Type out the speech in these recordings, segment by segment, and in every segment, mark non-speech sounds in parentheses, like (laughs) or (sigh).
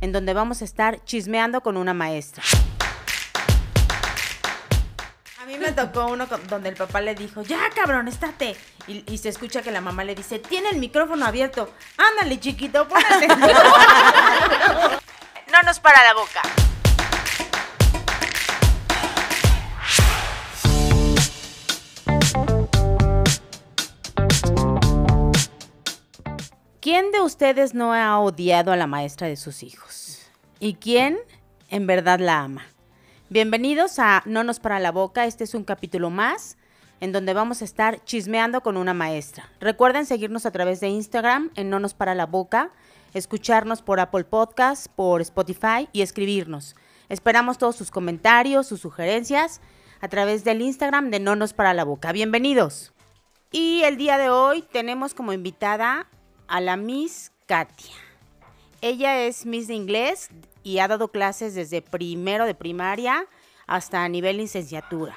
en donde vamos a estar chismeando con una maestra. A mí me tocó uno donde el papá le dijo, ya cabrón, estate. Y, se escucha que la mamá le dice, tiene el micrófono abierto. Ándale, chiquito, ponete. (laughs) no nos para la boca. ¿Quién de ustedes no ha odiado a la maestra de sus hijos? ¿Y quién en verdad la ama? Bienvenidos a No nos para la boca, este es un capítulo más en donde vamos a estar chismeando con una maestra. Recuerden seguirnos a través de Instagram en No nos para la boca, escucharnos por Apple Podcasts, por Spotify y escribirnos. Esperamos todos sus comentarios, sus sugerencias a través del Instagram de No nos para la boca. Bienvenidos. Y el día de hoy tenemos como invitada a la Miss Katia. Ella es Miss de Inglés y ha dado clases desde primero de primaria hasta a nivel licenciatura.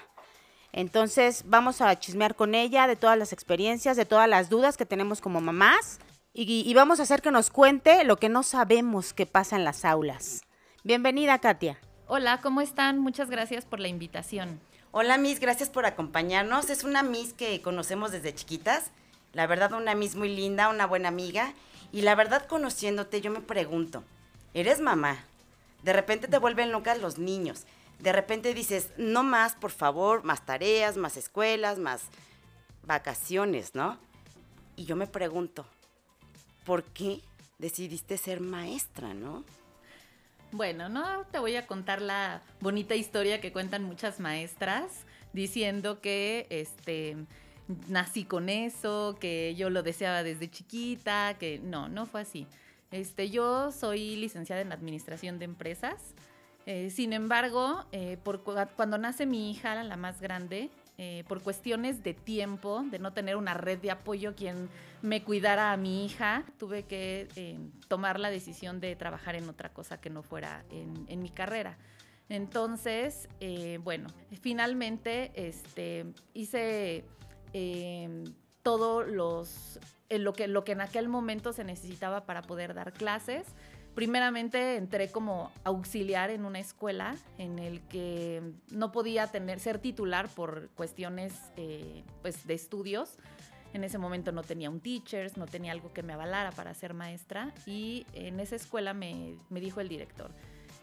Entonces vamos a chismear con ella de todas las experiencias, de todas las dudas que tenemos como mamás y, y vamos a hacer que nos cuente lo que no sabemos que pasa en las aulas. Bienvenida, Katia. Hola, ¿cómo están? Muchas gracias por la invitación. Hola, Miss, gracias por acompañarnos. Es una Miss que conocemos desde chiquitas la verdad, una Miss muy linda, una buena amiga. Y la verdad, conociéndote, yo me pregunto, ¿eres mamá? De repente te vuelven locas los niños. De repente dices, no más, por favor, más tareas, más escuelas, más vacaciones, ¿no? Y yo me pregunto, ¿por qué decidiste ser maestra, no? Bueno, no te voy a contar la bonita historia que cuentan muchas maestras diciendo que este nací con eso, que yo lo deseaba desde chiquita, que no, no fue así. Este, yo soy licenciada en Administración de Empresas. Eh, sin embargo, eh, por, cuando nace mi hija, la más grande, eh, por cuestiones de tiempo, de no tener una red de apoyo quien me cuidara a mi hija, tuve que tomar la decisión de trabajar en otra cosa que no fuera en, en mi carrera. Entonces, bueno, finalmente este, hice eh, todo los, lo, que, lo que en aquel momento se necesitaba para poder dar clases. Primeramente entré como auxiliar en una escuela en el que no podía tener, ser titular por cuestiones eh, pues, de estudios. En ese momento no tenía un teachers, no tenía algo que me avalara para ser maestra y en esa escuela me, me dijo el director,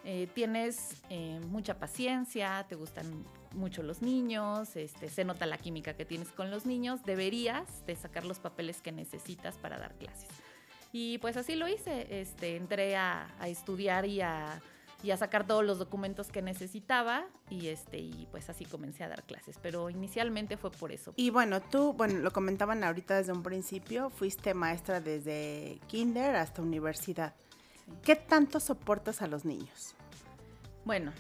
eh, tienes eh, mucha paciencia, te gustan mucho los niños, este, se nota la química que tienes con los niños, deberías de sacar los papeles que necesitas para dar clases. Y pues así lo hice, este, entré a, estudiar y a, y a, sacar todos los documentos que necesitaba y, este, y pues así comencé a dar clases, pero inicialmente fue por eso. Y bueno, tú, bueno, lo comentaban ahorita desde un principio, fuiste maestra desde kinder hasta universidad. ¿Qué tanto soportas a los niños? Bueno,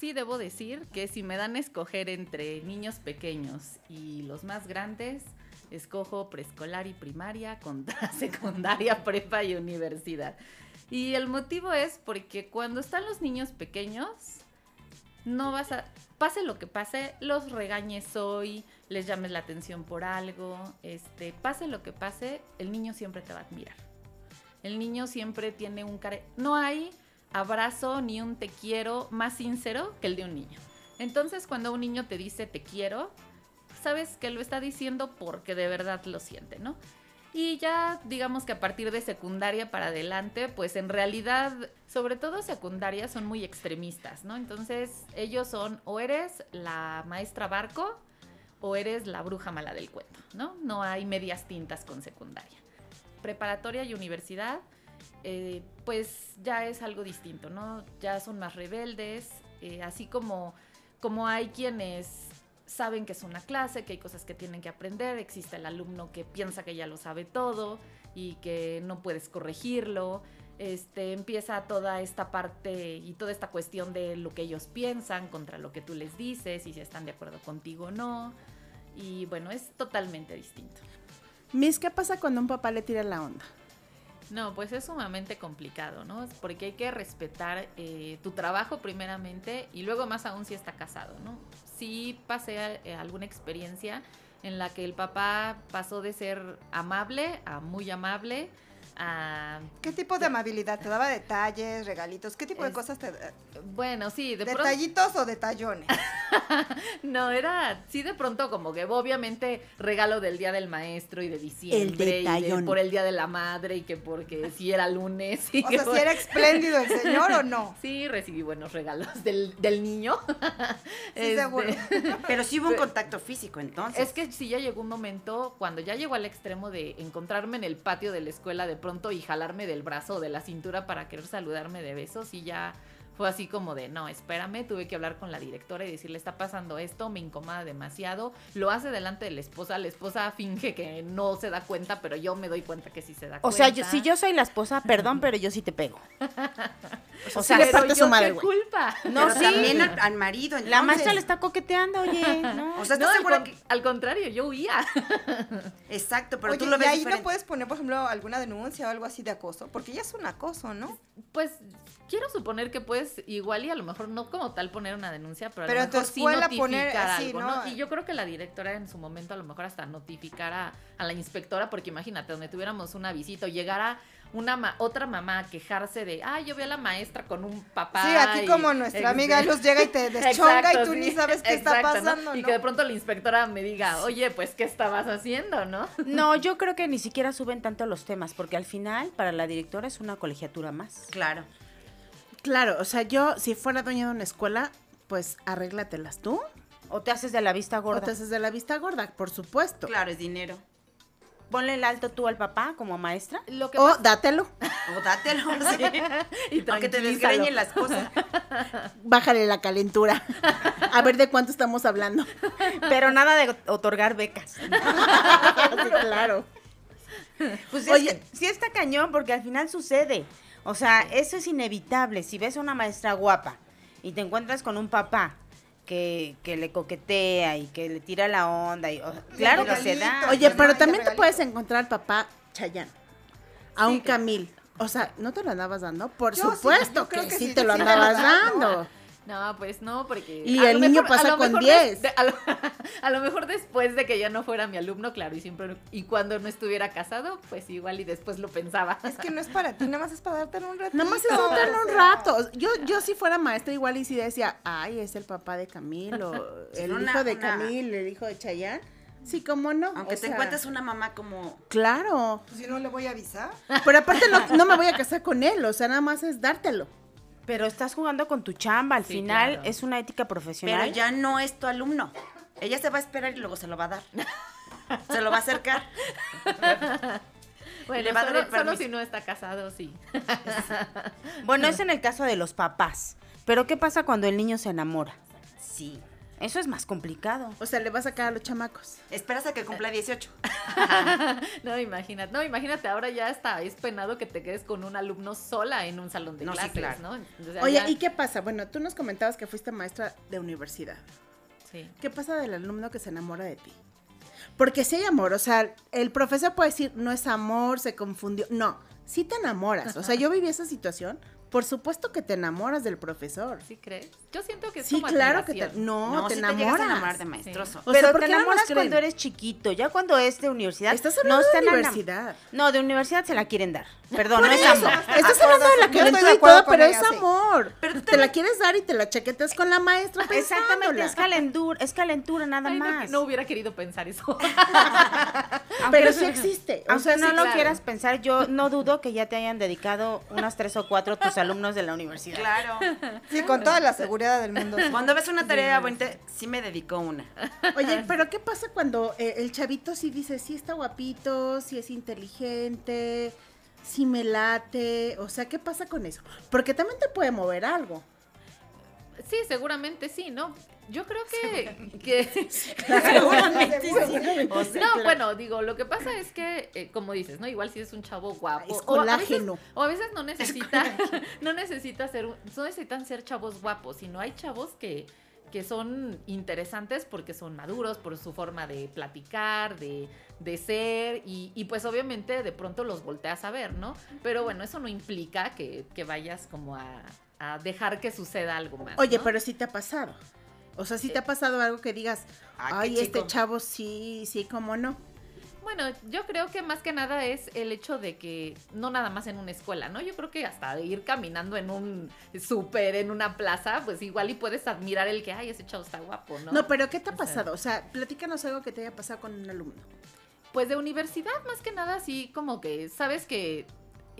sí debo decir que si me dan a escoger entre niños pequeños y los más grandes, escojo preescolar y primaria contra (laughs) secundaria, prepa y universidad. Y el motivo es porque cuando están los niños pequeños, no vas a, pase lo que pase, los regañes hoy, les llames la atención por algo, este, pase lo que pase, el niño siempre te va a admirar. El niño siempre tiene un care... No hay abrazo ni un te quiero más sincero que el de un niño. Entonces cuando un niño te dice te quiero, sabes que lo está diciendo porque de verdad lo siente, ¿no? Y ya digamos que a partir de secundaria para adelante, pues en realidad, sobre todo secundaria, son muy extremistas, ¿no? Entonces ellos son o eres la maestra barco o eres la bruja mala del cuento, ¿no? No hay medias tintas con secundaria preparatoria y universidad, eh, pues ya es algo distinto, ¿no? Ya son más rebeldes, eh, así como, como hay quienes saben que es una clase, que hay cosas que tienen que aprender, existe el alumno que piensa que ya lo sabe todo y que no puedes corregirlo. Este, empieza toda esta parte y toda esta cuestión de lo que ellos piensan contra lo que tú les dices y si están de acuerdo contigo o no. Y bueno, es totalmente distinto. Miss, ¿qué pasa cuando un papá le tira la onda? No, pues es sumamente complicado, ¿no? Porque hay que respetar eh, tu trabajo primeramente y luego más aún si está casado, ¿no? Sí pasé eh, alguna experiencia en la que el papá pasó de ser amable a muy amable, Ah, ¿Qué tipo de amabilidad? ¿Te daba detalles, regalitos? ¿Qué tipo de Es- cosas te bueno, sí, de pronto... ¿Detallitos o detallones? (laughs) No, era, sí de pronto como que obviamente regalo del Día del Maestro y de diciembre y de- por el Día de la Madre y que porque (laughs) si era lunes. y O que sea, por- si era espléndido el (laughs) señor o no. Sí, recibí buenos regalos del, del niño. Sí, Este, seguro. Pero sí hubo un contacto físico entonces. Es que sí ya llegó un momento cuando ya llegó al extremo de encontrarme en el patio de la escuela de pronto y jalarme del brazo o de la cintura para querer saludarme de besos y ya fue así como de, no, espérame, tuve que hablar con la directora y decirle, está pasando esto, me incomoda demasiado. Lo hace delante de la esposa, la esposa finge que no se da cuenta, pero yo me doy cuenta que sí se da O cuenta. sea, yo- si yo soy la esposa, (laughs) perdón, pero yo sí te pego. (laughs) O sí sea, le Pero parte yo su madre, güey. culpa. no, Pero sí. también al, al marido. La maestra le está coqueteando, oye. (laughs) No. O sea, No, ¿estás al, segura con- que.? al contrario, yo huía. Exacto, pero Oye, tú lo y ves ahí diferente. no puedes poner, por ejemplo, alguna denuncia o algo así de acoso, porque ya es un acoso, ¿no? Pues quiero suponer que puedes igual y a lo mejor no como tal poner una denuncia, pero a Pero lo mejor sí notificar poner así, algo, ¿no? ¿no? Y yo creo que la directora en su momento a lo mejor hasta notificara a la inspectora, porque imagínate, donde tuviéramos una visita o llegara una ma- otra mamá a quejarse de, ay, yo vi a la maestra con un papá. Sí, aquí y- como nuestra (laughs) amiga Luz llega y te deschonga Exacto, y tú sí, ni sabes qué está pasando, Y ¿no? que de pronto la inspectora me diga, oye, pues, ¿qué estabas haciendo, no? (laughs) No, yo creo que ni siquiera suben tanto los temas, porque al final, para la directora es una colegiatura más. Claro. Claro, o sea, yo si fuera dueña de una escuela, pues arréglatelas tú. O te haces de la vista O gorda. te haces de la vista gorda, por supuesto. Claro, es dinero. Ponle el alto tú al papá como maestra. Lo que O pasa- dátelo, O dátelo, (laughs) sí. y Aunque te tranquilízalo. desgreñe la esposa. (laughs) bájale la calentura. A ver de cuánto estamos hablando. Pero nada de otorgar becas. (laughs) Sí, claro. Pues Oye. Oye, sí está cañón porque al final sucede. O sea, eso es inevitable. Si ves a una maestra guapa y te encuentras con un papá que, que le coquetea y que le tira la onda, y, claro que se da. Oye, pero también te puedes encontrar papá Chayán. A un. Camil. O sea, ¿no te lo andabas dando? Por Yo supuesto que, que sí sí, te lo sí te lo andabas daba. dando. No, pues no, porque... Y a el lo niño mejor- a pasa lo con mejor 10. de- a, lo, (laughs) a lo mejor después de que ya no fuera mi alumno, claro, y siempre... Y cuando no estuviera casado, pues igual y después lo pensaba. Es que no es para ti, nada más es para darte un ratito. Nada más es o darle un rato. Yo, yo si fuera maestra igual y si decía, ay, es el papá de Camilo, (laughs) el una- hijo de una- Camil, el hijo de Chayán. Sí, cómo no. Aunque O te sea, encuentres una mamá como. Claro. Pues si no le voy a avisar. Pero aparte no, no me voy a casar con él, o sea, nada más es dártelo. Pero estás jugando con tu chamba. Al Sí, final claro. es una ética profesional. Pero ya no es tu alumno. Ella se va a esperar y luego se lo va a dar. (laughs) Se lo va a acercar. Bueno, Le va a dar solo, el solo permiso. si no está casado, sí. (laughs) Bueno, es en el caso de los papás. Pero ¿qué pasa cuando el niño se enamora? Sí. Eso es más complicado. O sea, le va a sacar a los chamacos. Esperas a que cumpla 18. (laughs) No, imagínate, no, imagínate, ahora ya está, es penado que te quedes con un alumno sola en un salón de No, sí, clases, claro. ¿no? O sea, Oye, ya- ¿y qué pasa? Bueno, tú nos comentabas que fuiste maestra de universidad. Sí. ¿Qué pasa del alumno que se enamora de ti? Porque si hay amor, o sea, el profesor puede decir, no es amor, se confundió. No, sí te enamoras. O sea, yo viví esa situación. Por supuesto que te enamoras del profesor. ¿Sí crees? Yo siento que es Sí, como claro que te, admiración. no, te sí enamoras. te a enamorar de maestroso. O sea, pero ¿por te no enamoras cuando eres chiquito. Ya cuando es de universidad. Estás hablando están de universidad. No, de universidad se la quieren dar. Perdón, no es eso, amor. Estás hablando de la Yo estoy calentura de acuerdo pero es sí. amor. Pero te la quieres dar y te la chaquetas con la maestra Exactamente, pensándola. es calentura, es calentura nada no, que más. no hubiera querido pensar eso. (laughs) Pero no- sí existe. O Aunque sea, no sí, lo quieras pensar, yo no dudo que ya te hayan dedicado unas tres o cuatro tus (laughs) alumnos de la universidad. Claro. Sí, con toda la seguridad del mundo. Cuando ves una tarea bonita, sí me dedicó una. Oye, pero ¿qué pasa cuando eh, el chavito sí dice, sí está guapito, sí es inteligente, sí me late? O sea, ¿qué pasa con eso? Porque también te puede mover algo. Sí, seguramente sí, ¿no? Yo creo que... (laughs) que (laughs) Seguramente (laughs) sí. O sea, no, bueno, digo, lo que pasa es que, eh, como dices, ¿no? Igual si es un chavo guapo. Es o a veces- colágeno. O a veces no necesita, no necesita ser, un- no necesitan ser chavos guapos, sino hay chavos que, que son interesantes porque son maduros, por su forma de platicar, de, de ser, y, y pues obviamente de pronto los volteas a ver, ¿no? Pero bueno, eso no implica que, que vayas como a, a dejar que suceda algo más. Oye, ¿no? pero sí te ha pasado. O sea, sí te ha pasado algo que digas, Ay, ay, este chico". chavo sí, sí, cómo no. Bueno, yo creo que más que nada es el hecho de que no nada más en una escuela, ¿no? Yo creo que hasta ir caminando en un súper, en una plaza, pues igual y puedes admirar el que, ay, ese chavo está guapo, ¿no? No, pero ¿qué te ha pasado? O sea, platícanos algo que te haya pasado con un alumno. Pues de universidad, más que nada, sí, como que sabes que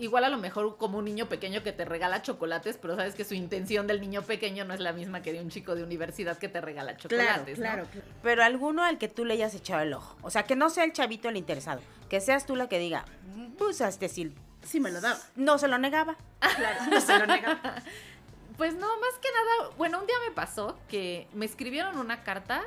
igual a lo mejor como un niño pequeño que te regala chocolates, pero sabes que su intención del niño pequeño no es la misma que de un chico de universidad que te regala chocolates, claro, claro. Pero alguno al que tú le hayas echado el ojo. O sea, que no sea el chavito el interesado. Que seas tú la que diga, pues a este sí. Sí, me lo daba. No se lo negaba. No se lo nega. (laughs) Pues no, más que nada, bueno, un día me pasó que me escribieron una carta.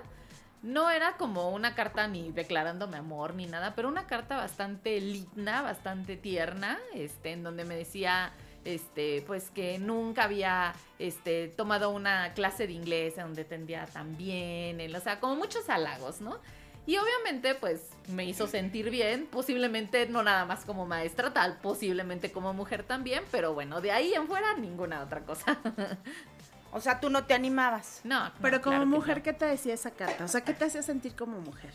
No era como una carta ni declarándome amor ni nada, pero una carta bastante linda, bastante tierna, este, en donde me decía, este, pues que nunca había, este, tomado una clase de inglés en donde tendría tan bien, el- o sea, como muchos halagos, ¿no? Y obviamente, pues, me hizo sentir bien, posiblemente no nada más como maestra, tal, posiblemente como mujer también, pero bueno, de ahí en fuera ninguna otra cosa. (laughs) O sea, tú no te animabas. No, no, Pero como claro que mujer, no. ¿qué te decía esa carta? O sea, ¿qué te hacía sentir como mujer?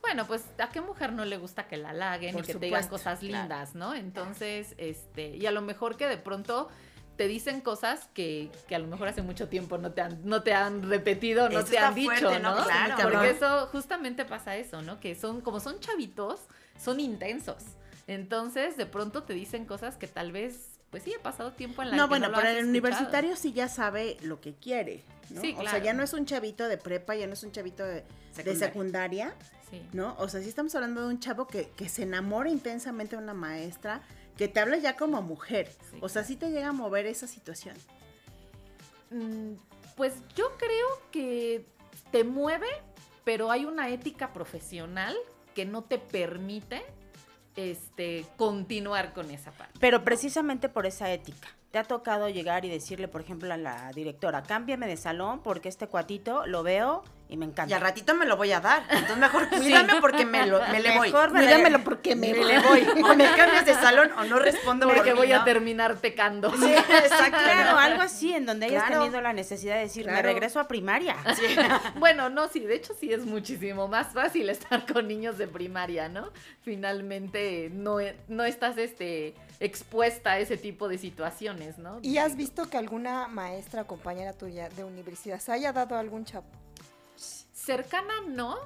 Bueno, pues a qué mujer no le gusta que la halaguen Por y que te digan cosas claro. lindas, ¿no? Entonces, este, y a lo mejor que de pronto te dicen cosas que, que a lo mejor hace mucho tiempo no te han, no te han repetido, no Eso te han dicho, fuerte, ¿no? ¿no? Claro. Porque eso, justamente pasa eso, ¿no? Que son, como son chavitos, son intensos. Entonces, de pronto te dicen cosas que tal vez, pues sí, ha pasado tiempo en la No, que bueno, lo pero has el escuchado. universitario sí ya sabe lo que quiere, ¿no? Sí, O sea, claro. ya no es un chavito de prepa, ya no es un chavito de de Secundaria. Sí. ¿no? O sea, sí estamos hablando de un chavo que, que se enamora intensamente de una maestra, que te habla ya como mujer. Sí, o sea, sí te llega a mover esa situación. Mm, Pues yo creo que te mueve, pero hay una ética profesional que no te permite este continuar con esa parte. Pero precisamente por esa ética. Te ha tocado llegar y decirle, por ejemplo, a la directora, cámbiame de salón porque este cuatito lo veo y me encanta. Y al ratito me lo voy a dar. Entonces mejor (laughs) cuídame porque me, lo, me le voy. Mejor me Cuídamelo le- porque me, Me le voy. O me cambias de salón o no respondo por Porque mí, voy a ¿no? terminar pecando. Sí, exacto. (laughs) Claro, algo así, en donde hayas Claro. tenido la necesidad de decir, me regreso a primaria. Sí. (laughs) Bueno, no, sí, de hecho sí es muchísimo más fácil estar con niños de primaria, ¿no? Finalmente no, no estás este, expuesta a ese tipo de situaciones, ¿no? ¿Y has visto que alguna maestra o compañera tuya de universidad se haya dado a algún chavo? Cercana no,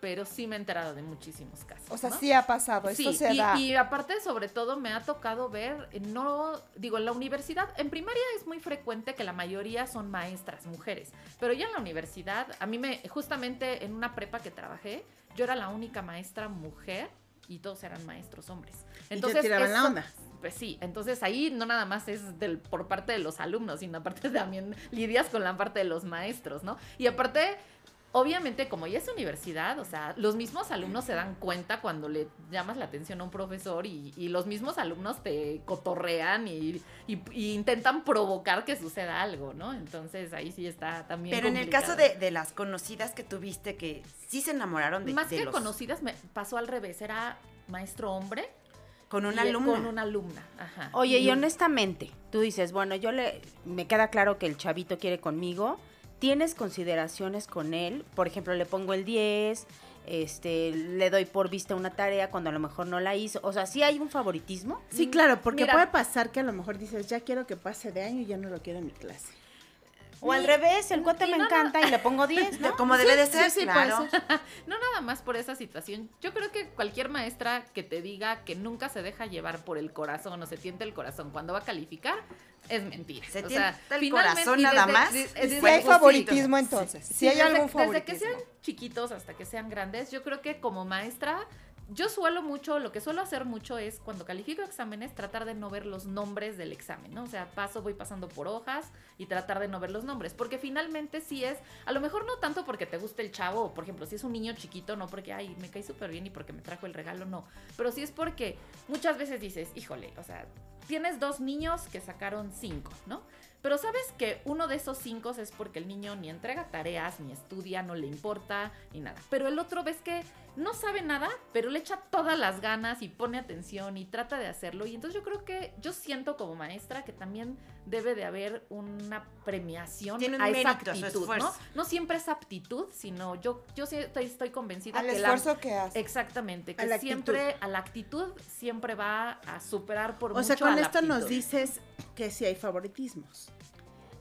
pero sí me he enterado de muchísimos casos. O sea, ¿no? sí ha pasado, esto Sí, se y, da. y aparte, sobre todo, me ha tocado ver, eh, no, digo, en la universidad, en primaria es muy frecuente que la mayoría son maestras, mujeres, pero ya en la universidad, a mí me, justamente en una prepa que trabajé, yo era la única maestra mujer y todos eran maestros hombres. Y te tiraban la onda. Pues sí, entonces ahí no nada más es del, por parte de los alumnos, sino aparte también lidias con la parte de los maestros, ¿no? Y aparte, obviamente, como ya es universidad, o sea, los mismos alumnos se dan cuenta cuando le llamas la atención a un profesor y, y los mismos alumnos te cotorrean y, y- y intentan provocar que suceda algo, ¿no? Entonces ahí sí está también. Pero en el caso de, de las conocidas que tuviste que sí se enamoraron de, Más de que los- conocidas, me pasó al revés, era maestro hombre. con una alumna. Con una alumna, ajá. Oye, y honestamente, tú dices, bueno, yo le, me queda claro que el chavito quiere conmigo, ¿tienes consideraciones con él? Por ejemplo, le pongo el 10, este, le doy por vista una tarea cuando a lo mejor no la hizo. O sea, ¿sí hay un favoritismo? Sí, claro, porque Mira. puede pasar que a lo mejor dices, ya quiero que pase de año y ya no lo quiero en mi clase. O al revés, el cuate y me no, no. encanta y le pongo 10, ¿no? (laughs) Como debe de ser, sí, sí, claro. ser. (laughs) No nada más por esa situación. Yo creo que cualquier maestra que te diga que nunca se deja llevar por el corazón o se tiente el corazón cuando va a calificar, es mentira. Se O tienta sea, el corazón nada desde- más. desde- si hay gustito. favoritismo entonces, si Sí, hay desde, algún desde favoritismo. que sean chiquitos hasta que sean grandes, yo creo que como maestra, yo suelo mucho, lo que suelo hacer mucho es cuando califico exámenes, tratar de no ver los nombres del examen, ¿no? O sea, paso, voy pasando por hojas y tratar de no ver los nombres, porque finalmente sí es, a lo mejor no tanto porque te guste el chavo, por ejemplo, si es un niño chiquito, no porque, ay, me cae súper bien y porque me trajo el regalo, no, pero sí es porque muchas veces dices, híjole, o sea, tienes dos niños que sacaron cinco, ¿no? Pero sabes que uno de esos cinco es porque el niño ni entrega tareas, ni estudia, no le importa, ni nada. Pero el otro ves que no sabe nada, pero le echa todas las ganas y pone atención y trata de hacerlo. Y entonces yo creo que, yo siento como maestra que también debe de haber una premiación Tiene un a esa mérito a su aptitud, ¿no? No siempre es aptitud, sino yo, yo estoy, estoy convencida Al que la- esfuerzo que hace. Exactamente, que la siempre a la actitud siempre va a superar por O mucho sea, a con la esto nos dices que sí hay favoritismos.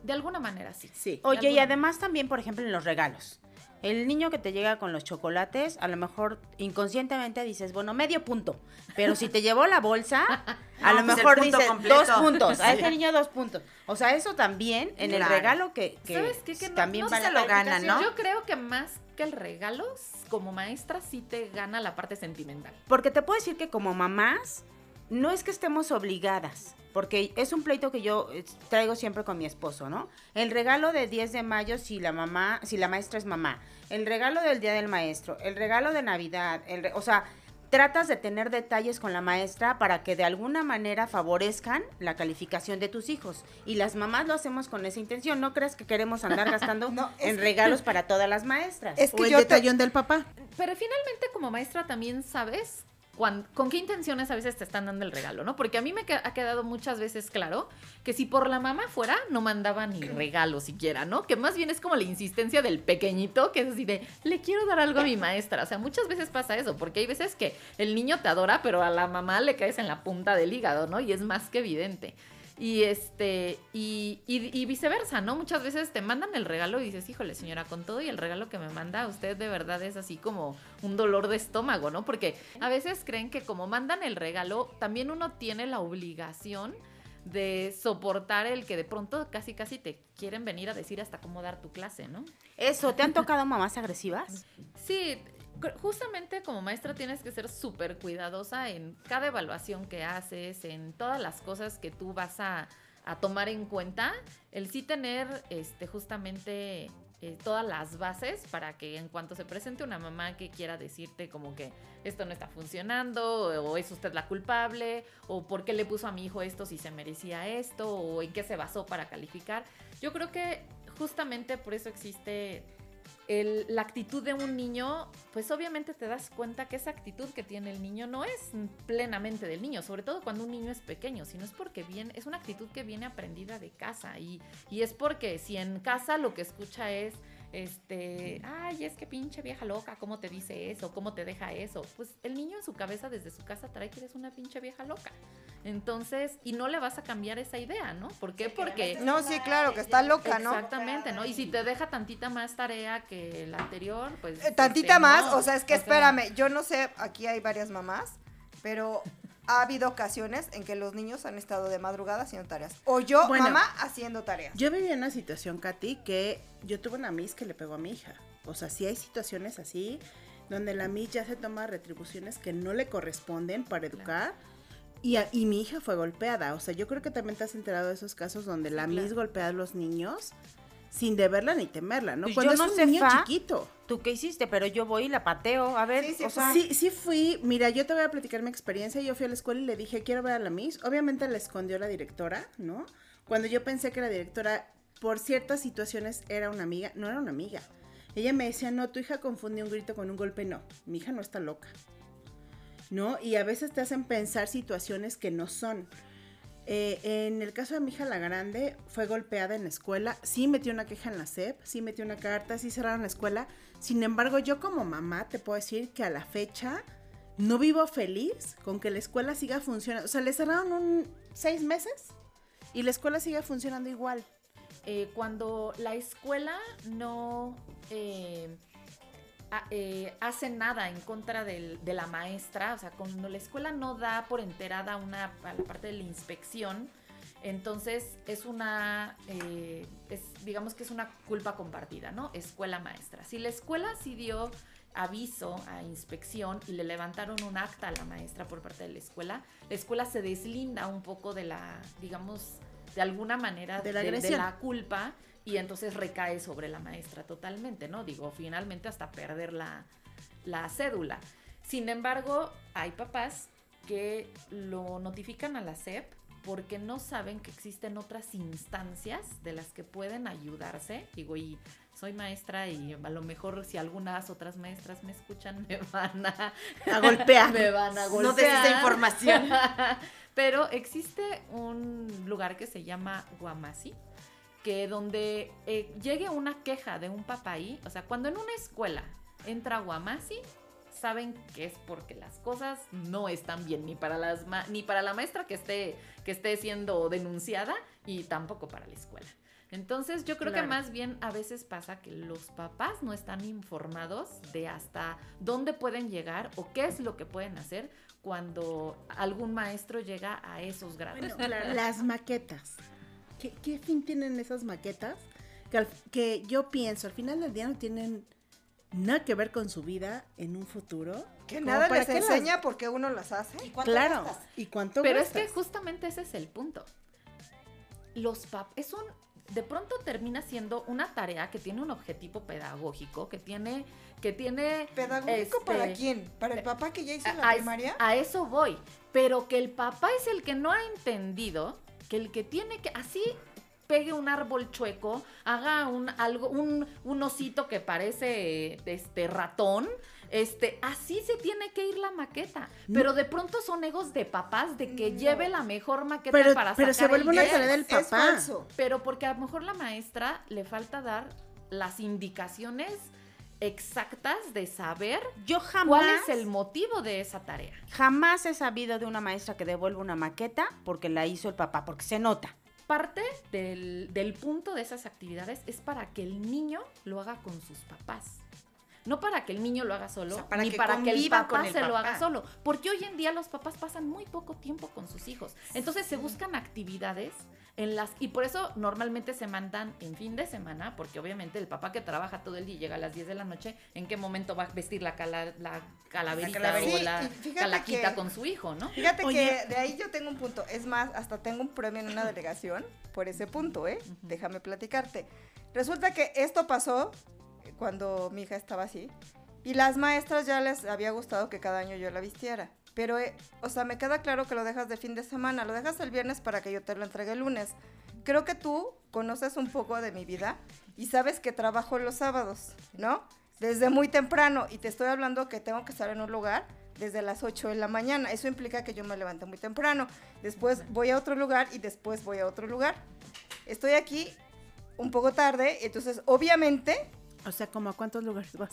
De alguna manera sí. Sí. Oye, y además también, por ejemplo, en los regalos. El niño que te llega con los chocolates, a lo mejor inconscientemente dices, bueno, medio punto. Pero si te llevó la bolsa, (laughs) a No, lo pues mejor dices completo. dos puntos. A ese niño dos puntos. O sea, eso también en el regalo que, que ¿Sabes qué? Que no- también no va se lo gana. ¿no? Yo creo que más que el regalo, como maestra sí te gana la parte sentimental. Porque te puedo decir que como mamás, no es que estemos obligadas, porque es un pleito que yo eh, traigo siempre con mi esposo, ¿no? El regalo de 10 de mayo si la mamá, si la maestra es mamá, el regalo del Día del Maestro, el regalo de Navidad, el o sea, tratas de tener detalles con la maestra para que de alguna manera favorezcan la calificación de tus hijos. Y las mamás lo hacemos con esa intención. No creas que queremos andar gastando (laughs) No, en que- regalos (laughs) para todas las maestras. Es O que el yo te- detallón del papá. Pero finalmente como maestra también sabes con qué intenciones a veces te están dando el regalo, ¿no? Porque a mí me ha quedado muchas veces claro que si por la mamá fuera, no mandaba ni regalo siquiera, ¿no? Que más bien es como la insistencia del pequeñito que es así de, le quiero dar algo a mi maestra. O sea, muchas veces pasa eso, porque hay veces que el niño te adora, pero a la mamá le caes en la punta del hígado, ¿no? Y es más que evidente. Y este, y, y- y viceversa, ¿no? Muchas veces te mandan el regalo y dices, híjole, señora, con todo y el regalo que me manda, usted de verdad es así como un dolor de estómago, ¿no? Porque a veces creen que como mandan el regalo, también uno tiene la obligación de soportar el que de pronto casi casi te quieren venir a decir hasta cómo dar tu clase, ¿no? Eso, ¿te han tocado mamás agresivas? Sí, justamente como maestra tienes que ser súper cuidadosa en cada evaluación que haces, en todas las cosas que tú vas a, tomar en cuenta, el sí tener este, justamente eh, todas las bases para que en cuanto se presente una mamá que quiera decirte como que esto no está funcionando, o es usted la culpable, o por qué le puso a mi hijo esto si se merecía esto, o en qué se basó para calificar. Yo creo que justamente por eso existe la actitud de un niño, pues obviamente te das cuenta que esa actitud que tiene el niño no es plenamente del niño, sobre todo cuando un niño es pequeño, sino es porque viene, es una actitud que viene aprendida de casa y, y es porque si en casa lo que escucha es, este, ay, es que pinche vieja loca, ¿cómo te dice eso? ¿Cómo te deja eso? Pues el niño en su cabeza desde su casa trae que eres una pinche vieja loca. Entonces, y no le vas a cambiar esa idea, ¿no? ¿Por qué? Porque... No, sí, claro, que está loca, ¿no? Exactamente, ¿no? Y si te deja tantita más tarea que la anterior, pues... Eh, Tantita este, más, no. o sea, es que O sea, espérame, yo no sé, aquí hay varias mamás, pero ha habido ocasiones en que los niños han estado de madrugada haciendo tareas. O yo, Bueno. mamá, haciendo tareas. Yo viví una situación, Katy, que yo tuve una Miss que le pegó a mi hija. O sea, sí hay situaciones así, donde la Miss ya se toma retribuciones que no le corresponden para educar. Y, a- y mi hija fue golpeada. O sea, yo creo que también te has enterado de esos casos donde la claro. Miss golpea a los niños sin deberla ni temerla, ¿no? Pues Cuando yo es no un sé, niño Fa. chiquito. ¿Tú qué hiciste? Pero yo voy y la pateo. A ver, Sí, sí, o sea, Sí, sí fui, mira, yo te voy a platicar mi experiencia. Yo fui a la escuela y le dije, quiero ver a la Miss. Obviamente la escondió la directora, ¿no? Cuando yo pensé que la directora, por ciertas situaciones, era una amiga, no era una amiga. Ella me decía, no, tu hija confundió un grito con un golpe, no. Mi hija no está loca. ¿No? Y a veces te hacen pensar situaciones que no son. Eh, en el caso de mi hija la grande, fue golpeada en la escuela, sí metió una queja en la SEP, sí metió una carta, sí cerraron la escuela. Sin embargo, yo como mamá te puedo decir que a la fecha no vivo feliz con que la escuela siga funcionando. O sea, le cerraron un seis meses y la escuela sigue funcionando igual. eh, cuando la escuela no eh, eh, hace nada en contra del- de la maestra, o sea, cuando la escuela no da por enterada una, a la parte de la inspección, entonces es una, eh, es, digamos que es una culpa compartida, ¿no? Escuela maestra. Si la escuela sí dio aviso a inspección y le levantaron un acta a la maestra por parte de la escuela, la escuela se deslinda un poco de la, digamos, de alguna manera De la de, de agresión. la culpa y entonces recae sobre la maestra totalmente, ¿no? Digo, finalmente hasta perder la, la cédula. Sin embargo, hay papás que lo notifican a la SEP porque no saben que existen otras instancias de las que pueden ayudarse. Digo, y soy maestra y a lo mejor si algunas otras maestras me escuchan me van a, A golpear. (laughs) me van a golpear. No des esa información. (laughs) Pero existe un lugar que se llama Guamasi, que donde eh, llegue una queja de un papá ahí, o sea, cuando en una escuela entra Guamasi, saben que es porque las cosas no están bien ni para las ma- ni para la maestra que esté que esté siendo denunciada y tampoco para la escuela. Entonces yo creo que más bien a veces pasa que los papás no están informados de hasta dónde pueden llegar o qué es lo que pueden hacer cuando algún maestro llega a esos grados. Bueno, las maquetas. ¿Qué, qué fin tienen esas maquetas? Que, al- que yo pienso, al final del día no tienen nada que ver con su vida en un futuro. Que nada les que las- enseña porque uno las hace. ¿Y cuánto Claro. gastas? ¿Y cuánto Pero es que justamente ese es el punto. Los pap es un de pronto termina siendo una tarea que tiene un objetivo pedagógico, que tiene que tiene ¿Pedagógico este, para quién? ¿Para el papá que ya hizo a, la primaria? a eso voy, pero que el papá es el que no ha entendido que el que tiene que así pegue un árbol chueco, haga un algo un, un osito que parece este ratón, este así se tiene que ir la maqueta, pero de pronto son egos de papás de que No. lleve la mejor maqueta Pero, para pero se sacar el vuelve una 10. tarea del Es papá. falso. Pero porque a lo mejor la maestra le falta dar las indicaciones exactas de saber Yo jamás, cuál es el motivo de esa tarea. jamás he sabido de una maestra que devuelva una maqueta porque la hizo el papá, porque se nota. Parte del, del punto de esas actividades es para que el niño lo haga con sus papás. No para que el niño lo haga solo, O sea, para ni que para que el papá con el se lo haga solo. Porque hoy en día los papás pasan muy poco tiempo con sus hijos. Entonces se buscan actividades en las... Y por eso normalmente se mandan en fin de semana, porque obviamente el papá que trabaja todo el día y llega a las 10 de la noche, ¿en qué momento va a vestir la, cala- la calaverita calaverita. o Sí, la calaquita que- con su hijo, no? Fíjate Oye. que de ahí yo tengo un punto. Es más, hasta tengo un premio en una delegación por ese punto, ¿eh? Déjame platicarte. Resulta que esto pasó cuando mi hija estaba así. Y las maestras ya les había gustado que cada año yo la vistiera. Pero, eh, o sea, me queda claro que lo dejas de fin de semana. Lo dejas el viernes para que yo te lo entregue el lunes. Creo que tú conoces un poco de mi vida y sabes que trabajo los sábados, ¿no? Desde muy temprano. Y te estoy hablando que tengo que estar en un lugar desde las 8 de la mañana. Eso implica que yo me levante muy temprano. Después voy a otro lugar y después voy a otro lugar. Estoy aquí un poco tarde, entonces obviamente O sea, ¿como a cuántos lugares vas?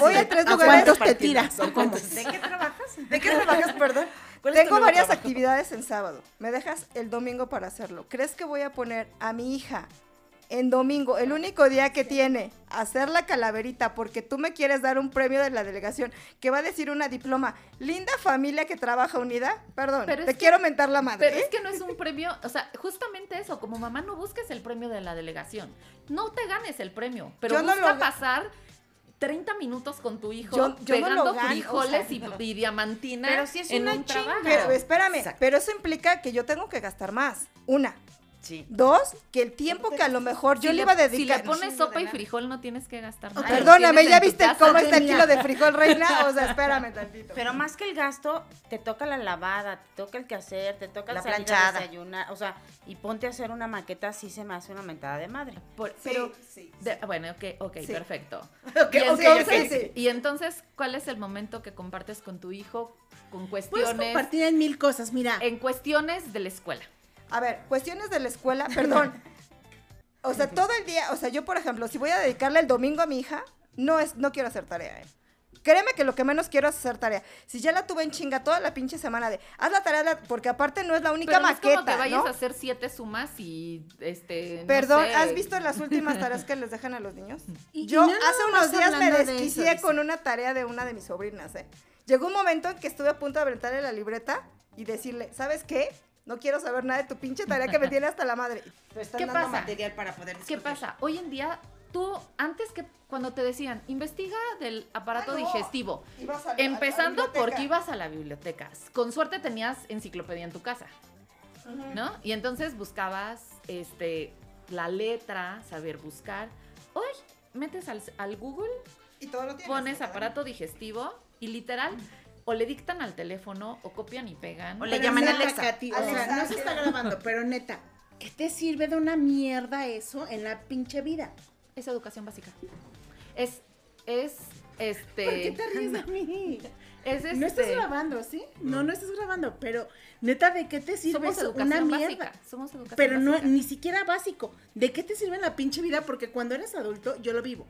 Voy a tres ¿A lugares. cuántos te tiras? ¿O cómo? ¿De qué trabajas? ¿De qué trabajas, perdón? ¿Cuál es tu Tengo varias trabajo? actividades en sábado. Me dejas el domingo para hacerlo. ¿Crees que voy a poner a mi hija en domingo, el único día que tiene, a hacer la calaverita porque tú me quieres dar un premio de la delegación que va a decir una diploma? Linda familia que trabaja unida. Perdón, Pero te que- quiero mentar la madre. Pero ¿eh? es que no es un premio, o sea, justamente eso, como mamá no busques el premio de la delegación. No te ganes el premio, pero Yo no busca lo ga- pasar 30 minutos con tu hijo Yo- yo no pegando gano, frijoles o sea, y, y diamantina Pero sí es en una un chinga. trabajo. Pero espérame, Exacto. pero eso implica que yo tengo que gastar más. Una. Sí. Dos, que el tiempo que a lo mejor yo le iba a Si le dedicar. pones sopa y frijol no tienes que gastar nada. Perdóname, ¿ya viste casa. cómo está el kilo de frijol, reina? O sea, (laughs) espérame tantito. Pero más que el gasto, te toca la lavada, te toca el quehacer, te toca La salir planchada. a desayunar, o sea, y ponte a hacer una maqueta así se me hace una mentada de madre. Por- Sí, pero, sí, de- bueno, ok, ok, Sí. perfecto. (laughs) Ok, y, ok, entonces, y entonces, ¿cuál es el momento que compartes con tu hijo con Puedes cuestiones, compartir en mil cosas, mira. en cuestiones de la escuela? A ver, cuestiones de la escuela, perdón. (laughs) O sea, todo el día, o sea, yo por ejemplo, si voy a dedicarle el domingo a mi hija, no es, no quiero hacer tarea, ¿eh? Créeme que lo que menos quiero es hacer tarea. Si ya la tuve en chinga toda la pinche semana de, haz la tarea, la- porque aparte no es la única Pero no es maqueta, como te vayas ¿no? a hacer siete sumas y este. no Perdón, sé. ¿has visto las últimas tareas que les dejan a los niños? Y- Yo hace unos días me hablando de eso, desquicié con una tarea de una de mis sobrinas, ¿eh? Llegó un momento en que estuve a punto de aventarle la libreta y decirle, ¿sabes qué? No quiero saber nada de tu pinche tarea que me tiene hasta la madre. Pero están ¿Qué dando pasa? material para poder ¿Qué pasa? Hoy en día, tú, antes que cuando te decían, investiga del aparato Ay, no. digestivo, Ibas a la- a la empezando biblioteca. porque ibas a la biblioteca. Con suerte tenías enciclopedia en tu casa, ¿no? Y entonces buscabas este, la letra, saber buscar. Hoy metes al, al Google Y todo lo tienes. pones ¿verdad? aparato digestivo y literal o le dictan al teléfono o copian y pegan. O le Pero llaman a Alexa. Katy, o sea, no se está (laughs) grabando, pero neta, ¿qué te sirve de una mierda eso en la pinche vida? Es educación básica. Es, es, este... ¿Por qué te ríes de mí? Es este... No estás grabando, ¿sí? No, no estás grabando, pero neta, ¿de qué te sirve Somos eso? educación una mierda? básica. Somos educación Pero no, básica. ni siquiera básico. ¿De qué te sirve la pinche vida? Porque cuando eres adulto, yo lo vivo.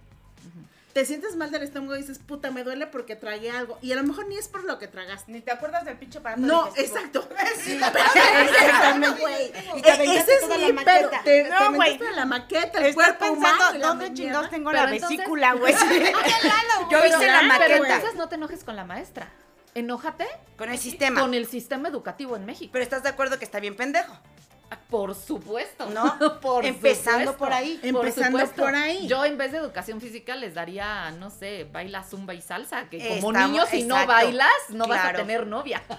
Te sientes mal del estómago y dices, puta, me duele porque tragué algo. Y a lo mejor ni es por lo que tragaste. Ni te acuerdas del pinche aparato No, digestivo. exacto. (laughs) Sí, (laughs) Exactamente, güey. Y te E- aventaste Ese es toda mi pedo. Te, No, te güey. la maqueta, el Estoy cuerpo humano. pensando, la ¿dónde chingados tengo Pero la vesícula, (laughs) güey? Yo hice la Pero maqueta entonces no te enojes con la maestra. Enójate con el sistema. con el sistema educativo en México. Pero estás de acuerdo que está bien pendejo. Por supuesto. ¿No? (laughs) por Empezando supuesto. por ahí. Empezando por ahí. Yo en vez de educación física les daría, no sé, baila, zumba y salsa, que como Estamos- niño si no bailas no vas a Claro. tener novia. (laughs)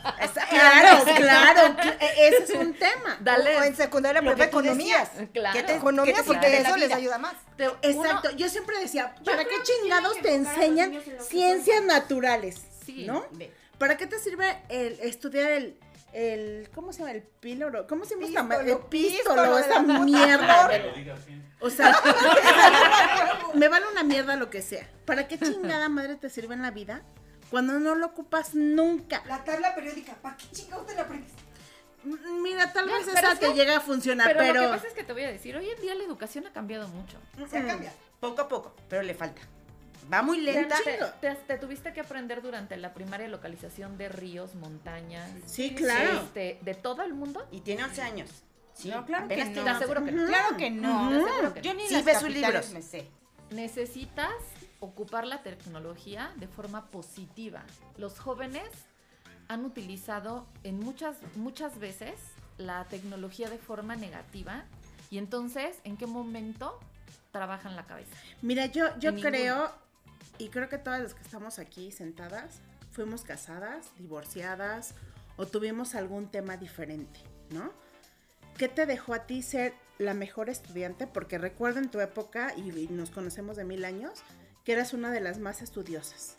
Claro, claro. (laughs) cl- e- Ese es un tema. Dale. O en secundaria, Lo profe, que tú economía. decías. Claro. ¿Qué te- Economía, qué te porque eso les ayuda más. Te- Exacto, uno- yo siempre decía, ¿para qué chingados te enseñan ciencias naturales? Sí. ¿No? ¿Para qué te sirve el estudiar el, el ¿cómo se llama? El píloro, ¿cómo se llama El Pístolo, esa mierda. O sea, (laughs) me vale una mierda lo que sea. ¿Para qué (laughs) chingada madre te sirve en la vida cuando no lo ocupas nunca? La tabla periódica, ¿para qué chingados te la aprendes? M- Mira, tal vez pero esa es te que- llega a funcionar, pero, pero... lo que pasa es que te voy a decir, hoy en día la educación ha cambiado mucho. Se ha cambiado. Poco a poco, pero le falta. Va muy lenta. Te, te- te tuviste que aprender durante la primaria localización de ríos, montañas. Sí, claro. este, de todo el mundo. Y tiene 11 años. Sí, No, claro que no. tiene Te 11. aseguro que no. Claro que no. Yo ni Sí, las libros. me sé. Necesitas ocupar la tecnología de forma positiva. Los jóvenes han utilizado en muchas, muchas veces la tecnología de forma negativa y entonces, ¿en qué momento trabajan la cabeza? Mira, yo, yo creo, y creo que todas las que estamos aquí sentadas, fuimos casadas, divorciadas, o tuvimos algún tema diferente, ¿no? ¿Qué te dejó a ti ser la mejor estudiante? Porque recuerdo en tu época, y, nos conocemos de mil años, que eras una de las más estudiosas.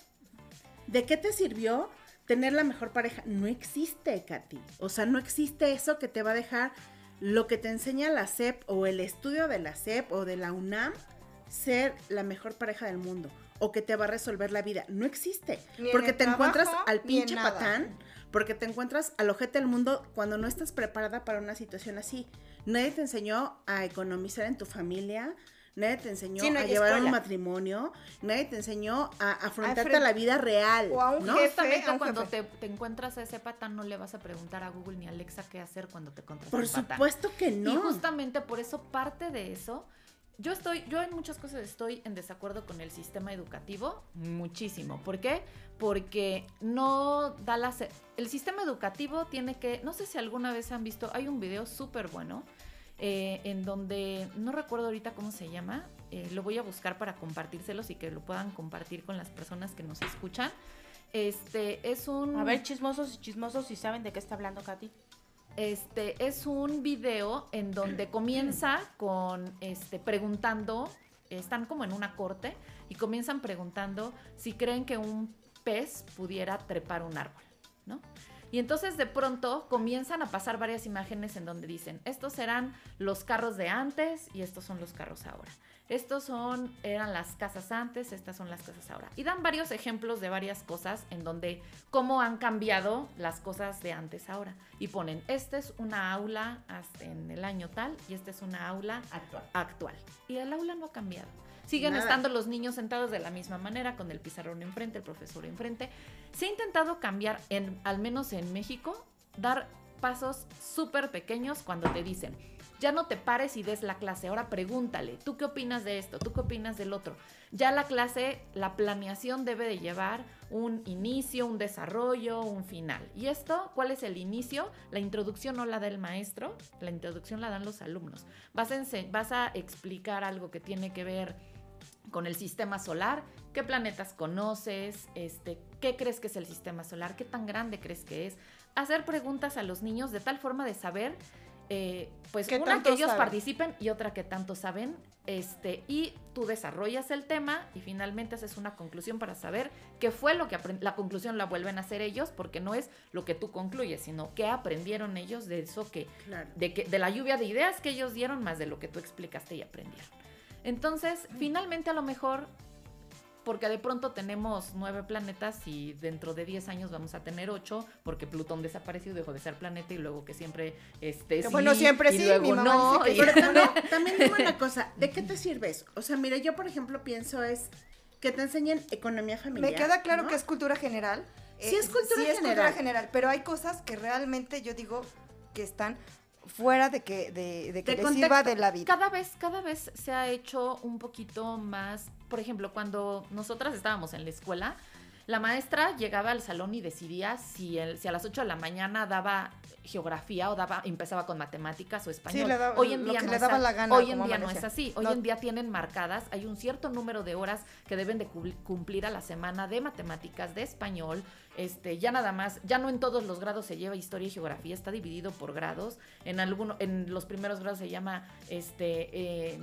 ¿De qué te sirvió tener la mejor pareja? No existe, Katy. O sea, no existe eso que te va a dejar lo que te enseña la SEP o el estudio de la SEP o de la UNAM ser la mejor pareja del mundo o que te va a resolver la vida. No existe. Ni en porque el te encuentras al en pinche patán, porque te encuentras al ojete del mundo cuando no estás preparada para una situación así. Nadie te enseñó a economizar en tu familia. Nadie te enseñó Sí, no a llevar un escuela. matrimonio, nadie te enseñó a afrontarte a la vida real. o a un ¿no? jefe, a un cuando jefe. te, te encuentras a ese patán no le vas a preguntar a Google ni a Alexa qué hacer cuando te encuentras Por un patán. supuesto que no. Y justamente por eso parte de eso, yo estoy, yo en muchas cosas estoy en desacuerdo con el sistema educativo, muchísimo. ¿Por qué? Porque no da la... El sistema educativo tiene que, no sé si alguna vez han visto, hay un video súper bueno eh, en donde, no recuerdo ahorita cómo se llama, eh, lo voy a buscar para compartírselos y que lo puedan compartir con las personas que nos escuchan. Este es un... A ver, chismosos y chismosos, si saben de qué está hablando Katy. Este es un video en donde comienza con este preguntando, están como en una corte y comienzan preguntando si creen que un pez pudiera trepar un árbol, ¿no? Y entonces de pronto comienzan a pasar varias imágenes en donde dicen, estos eran los carros de antes y estos son los carros ahora. Estos son, eran las casas antes, estas son las casas ahora. Y dan varios ejemplos de varias cosas en donde cómo han cambiado las cosas de antes ahora. Y ponen, esta es una aula en el año tal y esta es una aula Actual. actual. Y el aula no ha cambiado. Siguen Nada. estando los niños sentados de la misma manera, con el pizarrón enfrente, el profesor enfrente. Se ha intentado cambiar, en, al menos en México, dar pasos súper pequeños cuando te dicen, ya no te pares y des la clase, ahora pregúntale, ¿tú qué opinas de esto? ¿Tú qué opinas del otro? Ya la clase, la planeación debe de llevar un inicio, un desarrollo, un final. ¿Y esto cuál es el inicio? La introducción no la da el maestro, la introducción la dan los alumnos. Vas a, vas a explicar algo que tiene que ver con el sistema solar, qué planetas conoces, este, qué crees que es el sistema solar, qué tan grande crees que es, hacer preguntas a los niños de tal forma de saber eh, pues ¿Qué una que ellos saben? participen y otra que tanto saben, este, y tú desarrollas el tema y finalmente haces una conclusión para saber qué fue lo que la conclusión la vuelven a hacer ellos, porque no es lo que tú concluyes, sino qué aprendieron ellos de eso que, Claro. de que, de la lluvia de ideas que ellos dieron más de lo que tú explicaste y aprendieron. Entonces, finalmente a lo mejor porque de pronto tenemos nueve planetas y dentro de 10 años vamos a tener ocho, porque Plutón desapareció, dejó de ser planeta y luego que siempre este Que bueno, siempre y sí, luego mi mamá no. dice que y- Pero también, (laughs) también dime una cosa, ¿de qué te sirve eso? O sea, mira, yo por ejemplo pienso es que te enseñen economía familiar. Me queda claro ¿no? que es cultura general. Eh, Sí es cultura sí es cultura general. general, pero hay cosas que realmente yo digo que están fuera de que, de, de que De les sirva de la vida. cada vez, cada vez se ha hecho un poquito más, por ejemplo, cuando nosotras estábamos en la escuela, la maestra llegaba al salón y decidía si, el, si a las 8 de la mañana daba geografía o daba empezaba con matemáticas o español. le daba- hoy en día no le es daba a- la gana, Hoy en día no es así. Hoy No. en día tienen marcadas, hay un cierto número de horas que deben de cumplir a la semana de matemáticas, de español, este, ya nada más, ya no en todos los grados se lleva historia y geografía, está dividido por grados. En alguno, en los primeros grados se llama este eh,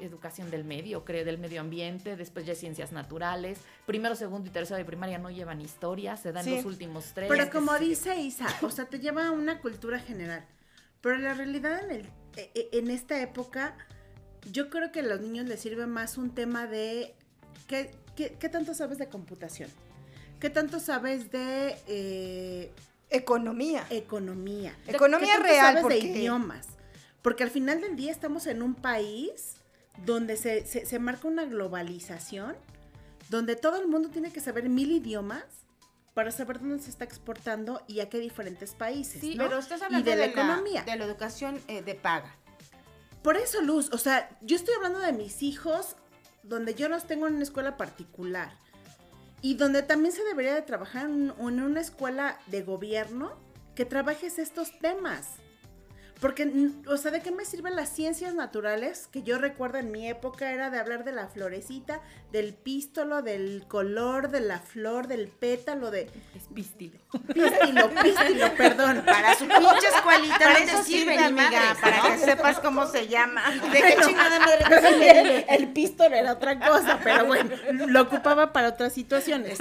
educación del medio, creo, del medio ambiente, después ya ciencias naturales. Primero, segundo y tercero de primaria no llevan historia, se dan Sí. los últimos tres. Pero como Sí. dice Isa, o sea, te lleva a una cultura general. Pero la realidad en, el, e- e- en esta época, yo creo que a los niños les sirve más un tema de ¿qué, qué, qué tanto sabes de computación? ¿Qué tanto sabes de eh, Economía. economía? Economía ¿Qué tanto real, sabes porque- de idiomas? Porque al final del día estamos en un país donde se, se- se marca una globalización, donde todo el mundo tiene que saber mil idiomas para saber dónde se está exportando y a qué diferentes países. Sí, ¿no? pero estás y hablando de la economía. de la educación eh, de paga. Por eso, Luz, o sea, yo estoy hablando de mis hijos donde yo los tengo en una escuela particular y donde también se debería de trabajar en, en una escuela de gobierno que trabajes estos temas. Porque, mm, o sea, ¿de qué me sirven las ciencias naturales? Que yo recuerdo en mi época era de hablar de la florecita, del pístolo, del color, de la flor, del pétalo, de Es pístilo. pístilo, pístilo, perdón. Para su pinche escuelita Para no eso te sirve, amiga, para ¿no? que sepas cómo se llama. (laughs) ¿De qué chingada madre te sirve? el, el pístolo era otra cosa, pero bueno, lo ocupaba para otras situaciones.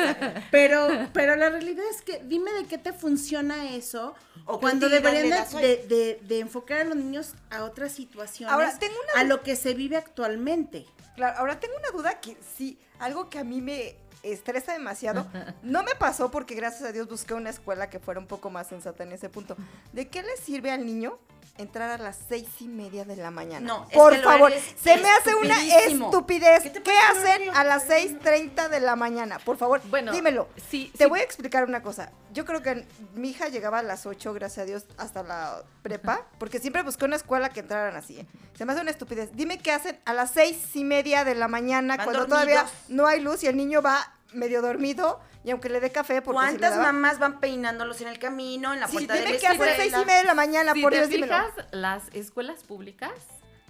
Pero, pero la realidad es que dime de qué te funciona eso ¿O cuando deberían de enfocar a los niños a otras situaciones, Ahora, tengo una a lo que se vive actualmente. Claro, ahora tengo una duda que sí, algo que a mí me estresa demasiado. (laughs) No me pasó porque gracias a Dios busqué una escuela que fuera un poco más sensata en ese punto. ¿De qué le sirve al niño entrar a las seis y media de la mañana? No, es por que el favor, es se me hace una estupidez. ¿Qué ¿Qué, te parece el hacen a las 6.30 de la mañana? Por favor, Bueno, dímelo. sí, Te sí. voy a explicar una cosa. Yo creo que mi hija llegaba a las 8, gracias a Dios, hasta la prepa, porque siempre busqué una escuela que entraran así. ¿eh? Se me hace una estupidez. Dime qué hacen a las seis y media de la mañana, Van cuando dormidos. todavía no hay luz y el niño va medio dormido, y aunque le dé café, porque le ¿Cuántas daba- mamás van peinándolos en el camino, en la Sí, puerta de la dime qué hacen escuela? seis y media de la mañana, Si por te Dios, dímelo. fijas, las escuelas públicas,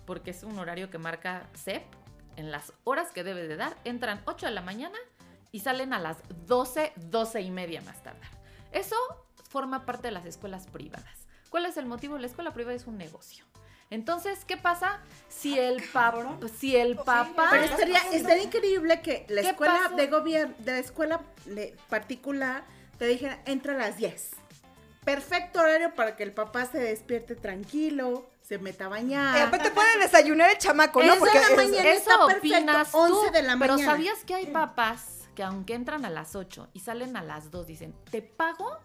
porque es un horario que marca CEP, en las horas que debe de dar, entran 8 de la mañana y salen a las 12, 12 y media más tardar. Eso forma parte de las escuelas privadas. ¿Cuál es el motivo? La escuela privada es un negocio. Entonces, ¿qué pasa si el papá, si el papá, Pero estaría, estaría increíble que la ¿Qué escuela pasa? de gobierno, de la escuela particular, te dijera, entra a las 10. Perfecto horario para que el papá se despierte tranquilo, se meta a bañar. Eh, aparte puede desayunar el chamaco, ¿no? Eso Porque de la es- mañana. eso está perfecto, opinas 11 tú, de la pero mañana. ¿sabías que hay papás que aunque entran a las 8 y salen a las 2 dicen, te pago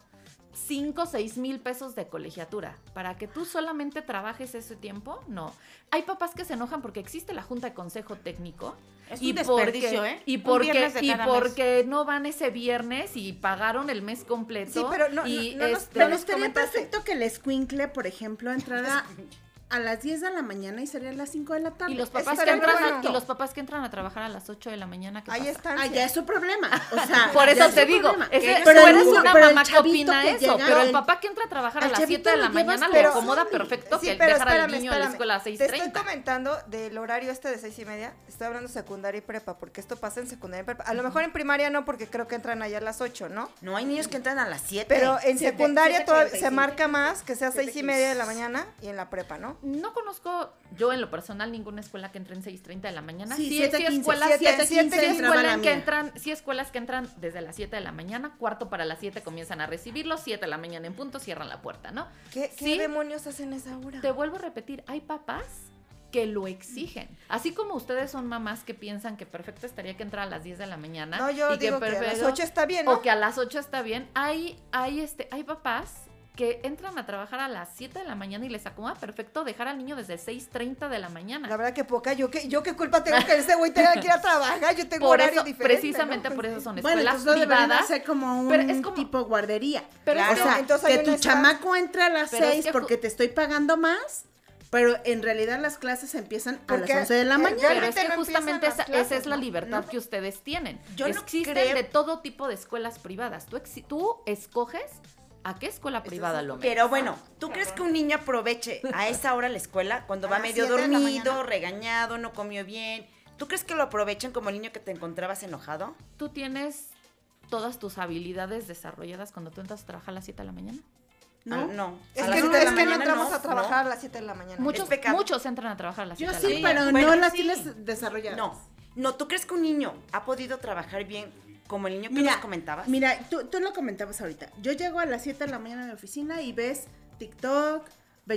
5 o 6 mil pesos de colegiatura para que tú solamente trabajes ese tiempo? No. Hay papás que se enojan porque existe la junta de consejo técnico. Es y un desperdicio, porque, ¿eh? Y porque, y porque no van ese viernes y pagaron el mes completo. Sí, pero no- y no- no este, Pero nos comentaste. que el escuincle, por ejemplo, entrara a las 10 de la mañana y salía a las 5 de la tarde. Y los papás que entran, bueno. y los papás que entran a trabajar a las 8 de la mañana, ¿qué Ahí pasa? están. Ah, ya es su problema. O sea, (laughs) Por eso es te su digo, ese, Pero eres una pero mamá que opina que eso, llega, pero el el- papá que entra a trabajar a al las chavito 7 de la llevas mañana por le Pero- acomoda (laughs) perfecto Sí, que pero dejar al espérame, niño a la espérame. escuela a las Te estoy 6.30. comentando del horario este de seis y media. Estoy hablando secundaria y prepa, porque esto pasa en secundaria y prepa. A lo mejor en primaria no, porque creo que entran allá a las 8, ¿no? No, hay niños que entran a las 7. Pero en secundaria se marca más que sea Siete seis y quince. media de la mañana y en la prepa, ¿no? No conozco yo en lo personal ninguna escuela que entre en 6.30 de la mañana. Sí, escuelas, siete, siete, siete quince, sí entraba la escuelas que entran, sí escuelas que entran desde las 7 de la mañana, cuarto para las 7 comienzan a recibirlos, 7 de la mañana en punto cierran la puerta, ¿no? ¿Qué, demonios hacen esa hora? Te vuelvo a repetir, hay papás que lo exigen. Así como ustedes son mamás que piensan que perfecto estaría que entrar a las 10 de la mañana. No, yo y digo que a las perfecto- 8 está bien, ¿no? O que a las 8 está bien. Hay, hay, este, hay papás que entran a trabajar a las 7 de la mañana y les acomoda perfecto dejar al niño desde 6.30 de la mañana. La verdad que poca, yo qué, yo qué culpa tengo que ese güey tenga que ir a trabajar, yo tengo por horario eso, diferente. precisamente ¿no? por eso son Bueno, escuelas entonces lo deberían privadas. hacer como un pero es como- tipo guardería. Pero Claro. o que- sea, entonces que tu escuela- chamaco entre a las Pero es 6 que ju- porque te estoy pagando más, pero en realidad las clases empiezan a las 11 de la mañana. Pero es Realmente que no justamente esa, es la ¿no? libertad que ustedes tienen. Yo no Existen creo- de todo tipo de escuelas privadas. Tú, exi- tú escoges a qué escuela privada lo metes. Pero bueno, ¿tú crees que un niño aproveche a esa hora la escuela cuando A va medio dormido, regañado, no comió bien? ¿Tú crees que lo aprovechen como el niño que te encontrabas enojado? ¿Tú tienes todas tus habilidades desarrolladas cuando tú entras a trabajar a las 7 de la mañana? ¿No? Ah, no. Es que, no, es que no entramos no, a trabajar a las 7 de la mañana. Muchos, muchos entran a trabajar a las Yo 7 de la sí, mañana. pero Bueno, no las sí. tienes desarrolladas. No, no, ¿tú crees que un niño ha podido trabajar bien como el niño que Mira, nos comentabas? Mira, tú, tú lo comentabas ahorita. Yo llego a las 7 de la mañana a mi oficina y ves TikTok,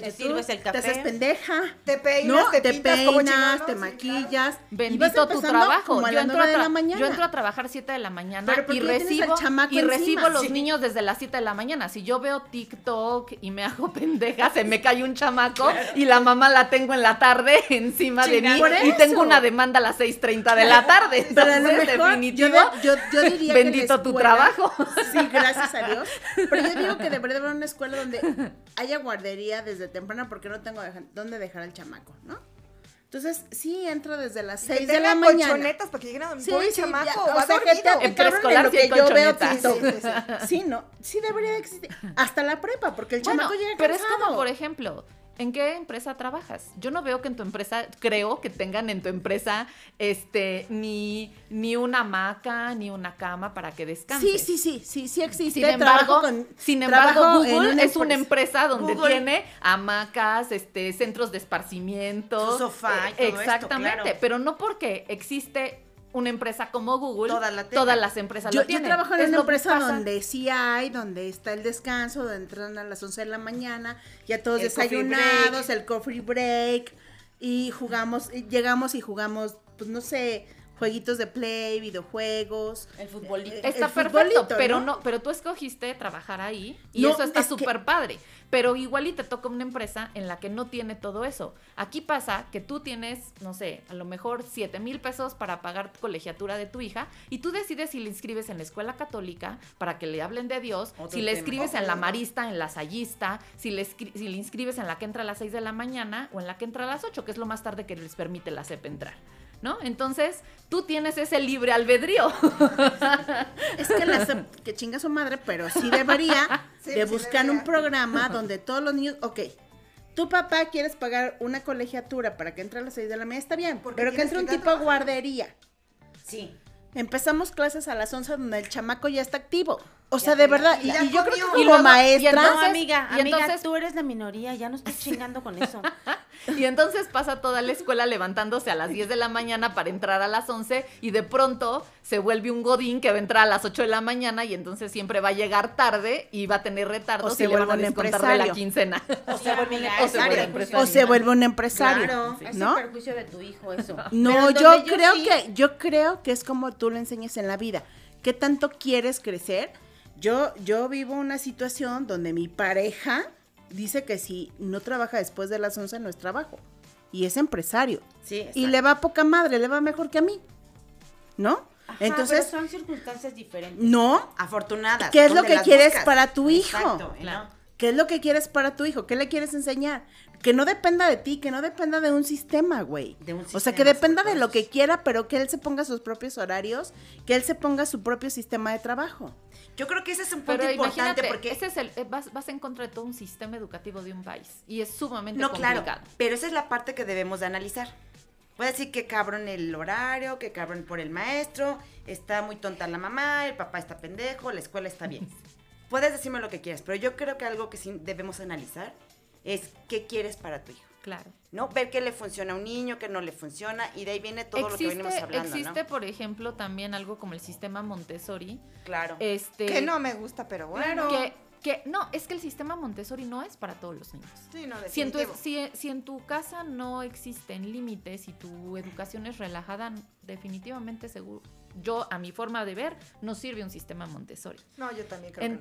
Te sirves el te café. haces pendeja. Te peinas, ¿no? te te como peinas, te maquillas. Bendito tu trabajo. Como a Yo entro, 9 a de tra- la mañana. yo entro a trabajar 7 de la mañana Pero ¿por y recibo, y encima? recibo los Sí. niños desde las 7 de la mañana. Si yo veo TikTok y me hago pendeja, se me cae un chamaco y la mamá la tengo en la tarde (laughs) encima de mí y tengo una demanda a las 6.30 de la tarde. Pero a lo Entonces, mejor, definitivo, yo, de- yo, yo diría que bendito tu trabajo. Sí, gracias a Dios. (laughs) Pero yo digo que debería haber una escuela donde haya guardería desde temprano porque no tengo deja- dónde dejar al chamaco, ¿no? Entonces, sí, entro desde las Que 6 de la mañana. colchonetas para que lleguen a dormir. Sí, Pobre sí, chamaco, ya, va o sea, que dormido. te En preescolar que yo veo. TikTok. Sí, sí, sí. Sí, no, sí debería de existir. Hasta la prepa, porque el Bueno, chamaco llega pero es cansado. como, por ejemplo, ¿en qué empresa trabajas? Yo no veo que en tu empresa, creo que tengan en tu empresa, este, ni, ni una hamaca, ni una cama para que descanses. Sí, sí, sí, sí, sí existe. Sin embargo, con- sin embargo Google una es una empresa donde Google. tiene hamacas, este, centros de esparcimiento. Su sofá y eh, todo esto, Exactamente, claro. pero no porque existe una empresa como Google, Todas la tengan. todas las empresas Yo, lo yo tienen. trabajo en Es una empresa donde sí hay, donde está el descanso, donde entran a las 11 de la mañana, ya todos El desayunados, el coffee break, y jugamos, y llegamos y jugamos, pues no sé, jueguitos de play, videojuegos. El futbolito. Eh, Está el perfecto, futbolito, pero ¿no? no, pero tú escogiste trabajar ahí y No, eso está es que- súper padre. Pero igual y te toca una empresa en la que no tiene todo eso. Aquí pasa que tú tienes, no sé, a lo mejor 7 mil pesos para pagar tu colegiatura de tu hija y tú decides si le inscribes en la escuela católica para que le hablen de Dios, Otro si le tema. escribes en la marista, en la sayista, si le, si le inscribes en la que entra a las 6 de la mañana o en la que entra a las 8, que es lo más tarde que les permite la CEP entrar. ¿No? Entonces, tú tienes ese libre albedrío. (laughs) Es que la SEP, que chinga su madre, pero sí debería (laughs) Sí, de sí buscar debería. un programa (laughs) donde todos los niños, ok, tu papá quieres pagar una colegiatura para que entre a las 6 de la mañana, está bien, Porque pero que entre un que a tipo de trabajar. guardería. Sí. Empezamos clases a las 11 donde el chamaco ya está activo. O sea, de verdad, y, y yo creo que como Y luego- y maestra, entonces- no, amiga, y amiga, entonces- tú eres la minoría, ya no estés (laughs) chingando con eso. (laughs) Y entonces pasa toda la escuela levantándose a las 10 de la mañana para entrar a las 11 y de pronto se vuelve un godín que va a entrar a las 8 de la mañana y entonces siempre va a llegar tarde y va a tener retardos O se y le van a vuelve un descontar de la empresario. quincena. O (laughs) se vuelve empresaria. empresario. o se vuelve un empresario, Claro. Es ¿no? el perjuicio de tu hijo eso. No, yo donde creo sí- que yo creo que es como tú lo enseñas en la vida. ¿Qué tanto quieres crecer? Yo yo vivo una situación donde mi pareja dice que si no trabaja después de las 11 no es trabajo y es empresario Sí, y le va poca madre, le va mejor que a mí. ¿No? Ajá, Entonces, pero son circunstancias diferentes. no, Afortunadas. ¿Qué es lo ¿dónde que quieres buscas? para tu hijo? Exacto, ¿no? Claro. ¿Qué es lo que quieres para tu hijo? ¿Qué le quieres enseñar? Que no dependa de ti, que no dependa de un sistema, güey. De un o sea, sistema, que dependa de lo que quiera, pero que él se ponga sus propios horarios, que él se ponga su propio sistema de trabajo. Yo creo que ese es un punto Pero importante imagínate, porque... ese es el, eh, vas, vas en contra de todo un sistema educativo de un país y es sumamente No, complicado. claro, pero esa es la parte que debemos de analizar. Puede decir que cabrón el horario, que cabrón por el maestro, está muy tonta la mamá, el papá está pendejo, la escuela está bien. (laughs) Puedes decirme lo que quieras, pero yo creo que algo que sí debemos analizar es qué quieres para tu hijo. Claro. ¿No? Ver qué le funciona a un niño, qué no le funciona, y de ahí viene todo lo que venimos hablando, existe ¿no? por ejemplo, también algo como el sistema Montessori. Claro. Este, Que no me gusta, pero bueno. que, que no, es que el sistema Montessori no es para todos los niños. Sí, no, Si en, tu, definitivo. si, si en tu casa no existen límites y tu educación es relajada, definitivamente seguro, yo a mi forma de ver, no sirve un sistema Montessori. No, yo también creo que no.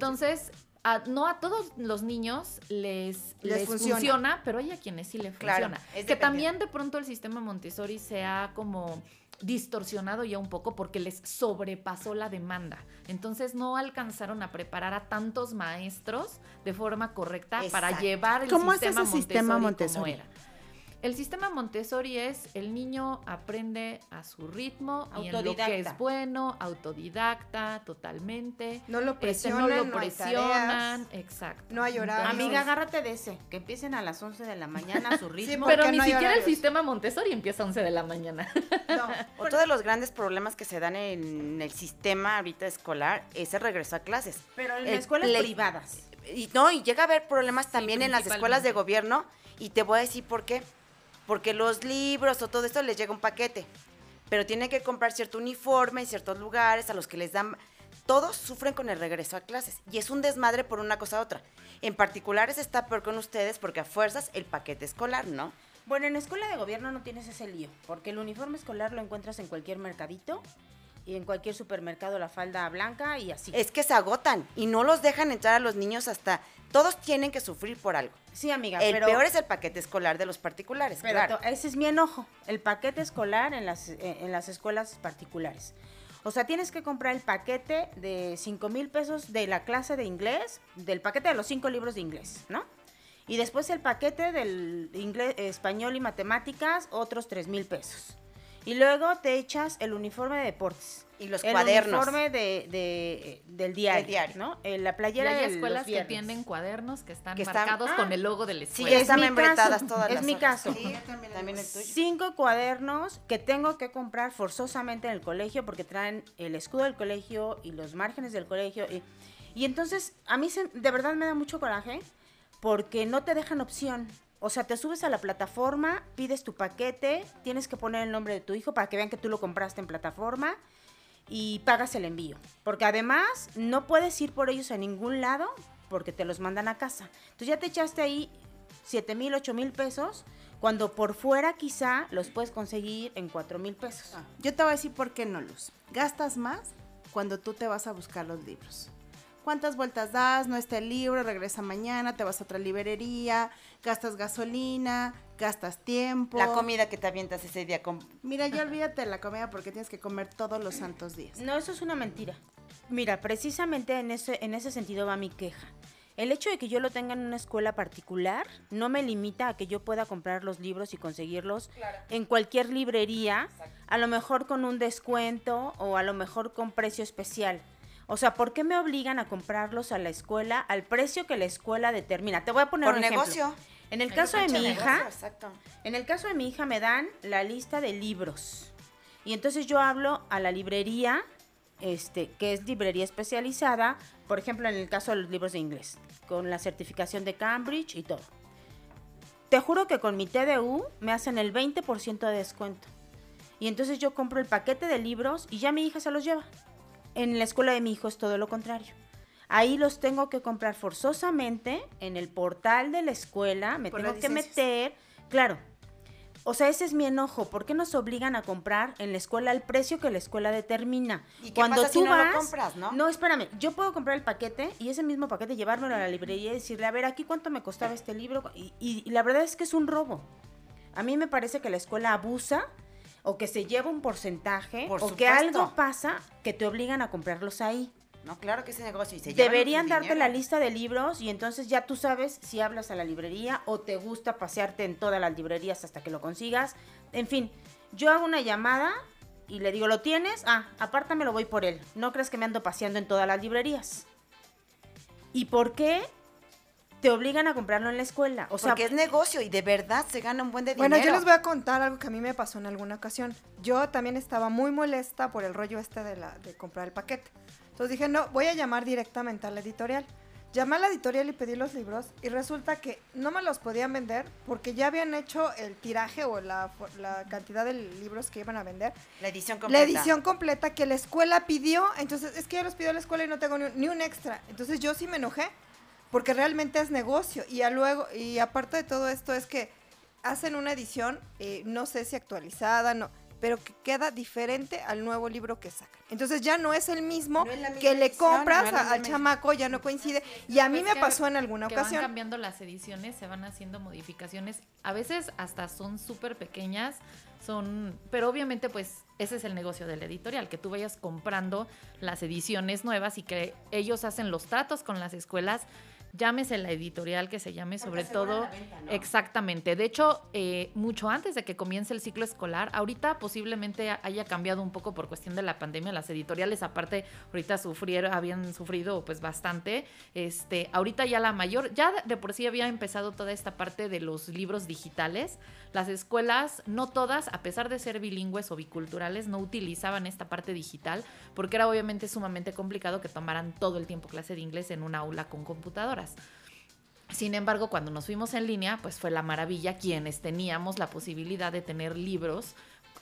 A- no a todos los niños les, Les les, funciona. funciona. pero hay a quienes sí le Claro, funciona. es que también de pronto el sistema Montessori se ha como distorsionado ya un poco porque les sobrepasó la demanda. Entonces no alcanzaron a preparar a tantos maestros de forma correcta para llevar el ¿Cómo es sistema, ese sistema Montessori como Montessori? era. El sistema Montessori es el niño aprende a su ritmo y en lo que es bueno, autodidacta, totalmente. No lo Este, presionan, no lo no hay presionan, tareas, exacto. no hay horarios. Amiga, agárrate de ese. Que empiecen a las 11 de la mañana a su (laughs) ritmo. Pero ni no hay siquiera el sistema Montessori empieza a 11 de la mañana. (laughs) No, Otro de los grandes problemas que se dan en el sistema ahorita escolar es el regreso a clases. Pero en El escuelas play- privadas. Y no, y llega a haber problemas también en las escuelas de gobierno y te voy a decir por qué. Porque los libros o todo esto les llega un paquete, pero tienen que comprar cierto uniforme en ciertos lugares a los que les dan... Todos sufren con el regreso a clases y es un desmadre por una cosa a otra. En particulares está peor con ustedes porque a fuerzas el paquete escolar, ¿no? Bueno, en escuela de gobierno no tienes ese lío, porque el uniforme escolar lo encuentras en cualquier mercadito y en cualquier supermercado la falda blanca y así. Es que se agotan y no los dejan entrar a los niños hasta... Todos tienen que sufrir por algo. sí, amiga, El pero peor es el paquete escolar de los particulares, pero claro. ese es mi enojo, el paquete escolar en las eh, en las escuelas particulares. O sea, tienes que comprar el paquete de 5 mil pesos de la clase de inglés, del paquete de los cinco libros de inglés, ¿no? Y después el paquete del inglés, español y matemáticas, otros 3 mil pesos. Y luego te echas el uniforme de deportes. Y los el cuadernos. uniforme de, de- del diario, diario. ¿no? Eh, la Y playera hay de los escuelas que tienen cuadernos que están Que están- marcados ah, con el logo de la Sí, escuela. ya es están mi membretadas todas es las mi hojas. caso. Sí, también el tuyo. Cinco cuadernos que tengo que comprar forzosamente en el colegio porque traen el escudo del colegio y los márgenes del colegio. Y, y entonces a mí se- de verdad me da mucho coraje porque no te dejan opción. O sea, te subes a la plataforma, pides tu paquete, tienes que poner el nombre de tu hijo para que vean que tú lo compraste en plataforma y pagas el envío. Porque además no puedes ir por ellos a ningún lado porque te los mandan a casa. Entonces ya te echaste ahí 7 mil, 8 mil pesos, cuando por fuera quizá los puedes conseguir en 4 mil pesos. Yo te voy a decir por qué no, Luz. Gastas más cuando tú te vas a buscar los libros. ¿Cuántas vueltas das? No está el libro, regresa mañana, te vas a otra librería, gastas gasolina, gastas tiempo. La comida que te avientas ese día con... Mira, ya olvídate de la comida porque tienes que comer todos los santos días. No, eso es una mentira. Mira, precisamente en ese, en ese sentido va mi queja. El hecho de que yo lo tenga en una escuela particular no me limita a que yo pueda comprar los libros y conseguirlos en cualquier librería, a lo mejor con un descuento o a lo mejor con precio especial. O sea, ¿por qué me obligan a comprarlos a la escuela al precio que la escuela determina? Te voy a poner Por un ejemplo. negocio. En el caso de mi negocio, hija, Exacto. en el caso de mi hija me dan la lista de libros. Y entonces yo hablo a la librería, este, que es librería especializada, por ejemplo, en el caso de los libros de inglés, con la certificación de Cambridge y todo. Te juro que con mi TDU me hacen el 20% de descuento. Y entonces yo compro el paquete de libros y ya mi hija se los lleva. En la escuela de mi hijo es todo lo contrario. Ahí los tengo que comprar forzosamente en el portal de la escuela, me Por tengo que meter, claro. O sea, ese es mi enojo. ¿Por qué nos obligan a comprar en la escuela al precio que la escuela determina? ¿Y qué pasa si no lo compras, no? No, espérame. Yo puedo comprar el paquete y ese mismo paquete llevármelo a la librería y decirle, a ver, aquí cuánto me costaba este libro. Y, y- y la verdad es que es un robo. A mí me parece que la escuela abusa o que se lleva un porcentaje Por o que algo pasa que te obligan a comprarlos ahí. No, claro que es negocio y se Deberían darte dinero. la lista de libros y entonces ya tú sabes si hablas a la librería o te gusta pasearte en todas las librerías hasta que lo consigas. En fin, yo hago una llamada y le digo, ¿lo tienes? Ah, apártame, lo voy por él. No crees que me ando paseando en todas las librerías. ¿Y por qué te obligan a comprarlo en la escuela? O sea, Porque es negocio y de verdad se gana un buen de Bueno, dinero. yo les voy a contar algo que a mí me pasó en alguna ocasión. Yo también estaba muy molesta por el rollo este de, la, de comprar el paquete. Entonces dije, no, voy a llamar directamente a la editorial. Llamé a la editorial y pedí los libros y resulta que no me los podían vender porque ya habían hecho el tiraje o la, la cantidad de libros que iban a vender. La edición La completa. edición completa que la escuela pidió, entonces es que ya los pidió la escuela y no tengo ni un, ni un extra. Entonces yo sí me enojé porque realmente es negocio y ya luego y aparte de todo esto es que hacen una edición, eh, no sé si actualizada, no, pero que queda diferente al nuevo libro que sacan. Entonces ya no es el mismo No es la misma que le compras no la a- al chamaco, ya no coincide. Y a mí Pues me que- pasó en alguna que van ocasión. cambiando las ediciones, se van haciendo modificaciones. A veces hasta son súper pequeñas, son, pero obviamente pues ese es el negocio del editorial, que tú vayas comprando las ediciones nuevas y que ellos hacen los tratos con las escuelas. Llámese la editorial que se llame, sobre todo. Exactamente. De hecho, eh, mucho antes de que comience el ciclo escolar, ahorita posiblemente haya cambiado un poco por cuestión de la pandemia. Las editoriales, aparte, ahorita sufrieron, habían sufrido pues bastante. Este, ahorita ya la mayor, ya de por sí había empezado toda esta parte de los libros digitales. Las escuelas, no todas, a pesar de ser bilingües o biculturales, no utilizaban esta parte digital porque era obviamente sumamente complicado que tomaran todo el tiempo clase de inglés en un aula con Sin embargo, cuando nos fuimos en línea, pues fue la maravilla quienes teníamos la posibilidad de tener libros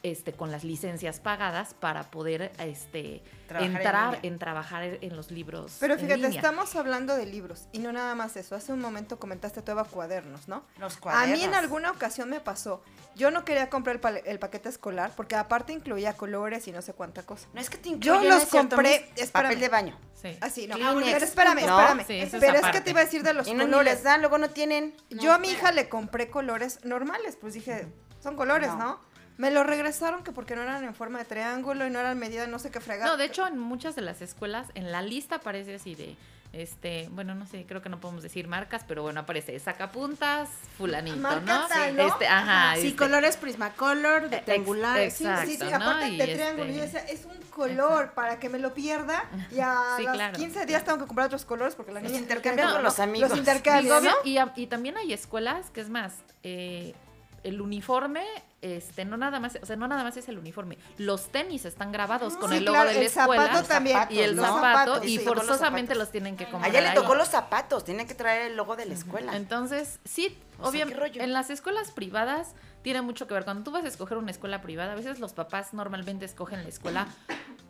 este, con las licencias pagadas para poder este, en entrar en, trabajar en los libros. Pero en fíjate, línea. estamos hablando de libros y no nada más eso. Hace un momento comentaste tú, Eva, cuadernos, ¿no? Los A cuadernos. mí en alguna ocasión me pasó. Yo no quería comprar el, paquete escolar porque aparte incluía colores y no sé cuánta cosa. No es que te Yo los ¿no es compré- espérame. Papel de baño. Sí. Así, no. Kleenex. Pero espérame, No. espérame. Sí, es Pero es que te iba a decir de los Y no ni colores. les dan, luego no tienen. Yo a mi hija le compré colores normales, pues dije, son colores, No. Me lo regresaron que porque no eran en forma de triángulo y no eran medida no sé qué fregar. No, de hecho, en muchas de las escuelas, en la lista aparece así de, este, bueno, no sé, creo que no podemos decir marcas, pero bueno, aparece sacapuntas, fulanito, Marca ¿no? tal, ¿no? Este, ajá. Sí, este, colores Prismacolor, de Ex- triangulares. sí. Sí, sí, aparte de este- triángulo. y yo decía, es un color para que me lo pierda y a (laughs) Sí, los claro. 15 días tengo que comprar otros colores porque la Los niña intercambian no, con los amigos. Los Y, intercambian, ¿no? obvio- y y también hay escuelas que es más, eh, el uniforme, este, no nada más, o sea, no nada más es el uniforme, los tenis están grabados con Sí, el logo claro, de la el escuela zapato también. zapatos, y el ¿no? zapato zapatos, y sí, con los forzosamente los tienen que comprar. Allá le ahí. tocó los zapatos, tienen que traer el logo de la escuela. Entonces, sí, O obviamente, en las escuelas privadas tiene mucho que ver. Cuando tú vas a escoger una escuela privada, a veces los papás normalmente escogen la escuela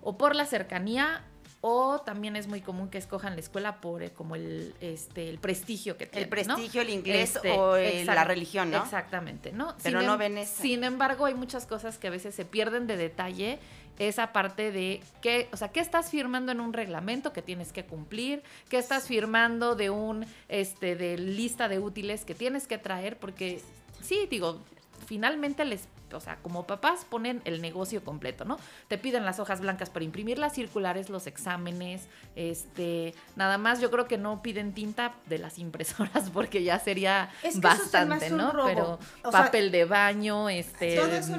o por la cercanía o también es muy común que escojan la escuela por eh, como el este el prestigio que tiene. el prestigio, ¿no? el inglés Este, o el- exact- la religión, ¿no? Exactamente, ¿no? Pero Sin no em- ven esa. Sin embargo, hay muchas cosas que a veces se pierden de detalle. Esa parte de qué, o sea, qué estás firmando en un reglamento que tienes que cumplir, qué estás firmando de un, este, de lista de útiles que tienes que traer, porque sí, digo, finalmente les, o sea, como papás ponen el negocio completo, ¿no? Te piden las hojas blancas para imprimir las circulares, los exámenes, este, nada más yo creo que no piden tinta de las impresoras (laughs) porque ya sería Es que eso se me bastante, ¿no? robo. Pero O sea, papel de baño, este,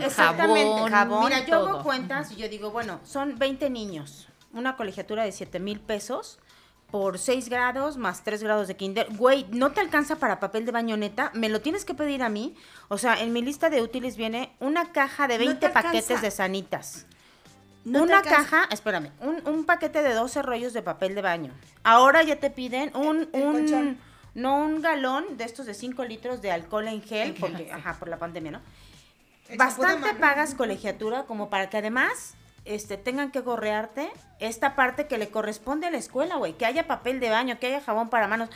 jabón, jabón, Mira, yo hago cuentas y yo digo, bueno, son 20 niños, una colegiatura de 7 mil pesos por 6 grados más 3 grados de kinder. Güey, no te alcanza para papel de baño neta, me lo tienes que pedir a mí. O sea, en mi lista de útiles viene una caja de No te 20 paquetes de sanitas. No una caja, espérame, un, un paquete de 12 rollos de papel de baño. Ahora ya te piden un, El un no un galón de estos de 5 litros de alcohol en gel, porque, (laughs) ajá, por la pandemia, ¿no? Bastante pagas colegiatura como para que además este, tengan que gorrearte esta parte que le corresponde a la escuela, güey. Que haya papel de baño, que haya jabón para manos.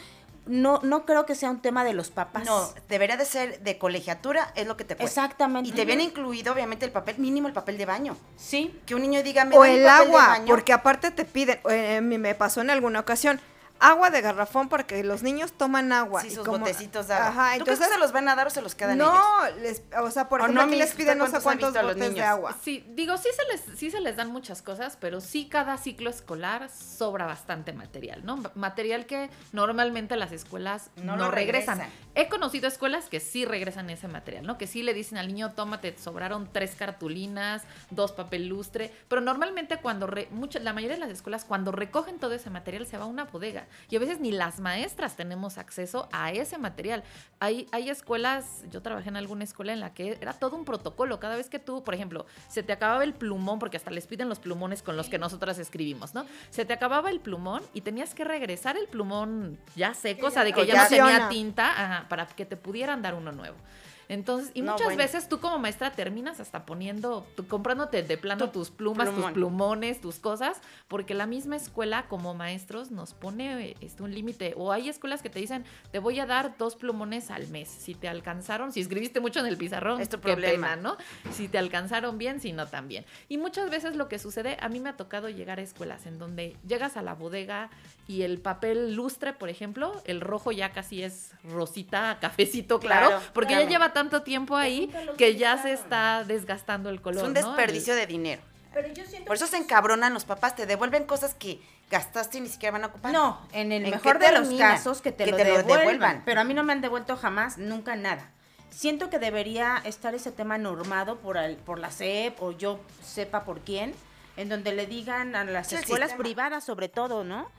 No, no creo que sea un tema de los papás. No, debería de ser de colegiatura, es lo que te cuesta. Exactamente. Y te viene incluido, obviamente, el papel, mínimo el papel de baño. Sí. Que un niño diga, me O da el papel de agua, baño. porque aparte te piden, eh, me me pasó en alguna ocasión, agua de garrafón porque los niños toman agua. Sí, y sus como- botecitos de agua. Ajá, ¿Tú crees entonces que se los van a dar o se los quedan no, ellos? les, o sea, por O ejemplo, no, aquí les piden no sé ¿cuántos botes de niños? agua. Sí, digo, sí se, les, sí se les dan muchas cosas, pero sí cada ciclo escolar sobra bastante material, ¿no? Material que normalmente las escuelas No no, lo regresan. regresan. He conocido escuelas que sí regresan ese material, ¿no? Que sí le dicen al niño, tómate, te sobraron tres cartulinas, dos papel lustre, pero normalmente cuando, re- mucha- la mayoría de las escuelas, cuando recogen todo ese material, se va a una bodega. Y a veces ni las maestras tenemos acceso a ese material. Hay, hay escuelas, yo trabajé en alguna escuela en la que era todo un protocolo. Cada vez que tú, por ejemplo, se te acababa el plumón, porque hasta les piden los plumones con los que nosotras escribimos, ¿no? Se te acababa el plumón y tenías que regresar el plumón ya seco, o sea, de que ya no funciona. tenía tinta, ajá, para que te pudieran dar uno nuevo. Entonces, y No, muchas bueno. veces tú como maestra terminas hasta poniendo, tú comprándote de plano tus plumas, tus plumones, tus cosas, porque la misma escuela como maestros nos pone eh, este, un límite. O hay escuelas que te dicen, te voy a dar dos plumones al mes. Si te alcanzaron, si escribiste mucho en el pizarrón, Es tu problema. pena, ¿no? Si te alcanzaron bien, si no también. Y muchas veces lo que sucede, a mí me ha tocado llegar a escuelas en donde llegas a la bodega y el papel lustre, por ejemplo, el rojo ya casi es rosita, (laughs) cafecito, claro, Claro, porque claro. ya lleva tanto tiempo ahí que ya se está desgastando el color. Es un ¿no? desperdicio de dinero. Pero yo siento Por eso se encabronan los papás, te devuelven cosas que gastaste y ni siquiera van a ocupar. No, en el ¿En mejor de los casos que te, Que lo, te lo devuelvan, devuelvan. Pero a mí no me han devuelto jamás, nunca nada. Siento que debería estar ese tema normado por, el- por la SEP o yo sepa por quién, en donde le digan a las Sí, el escuelas sistema. privadas sobre todo, ¿no?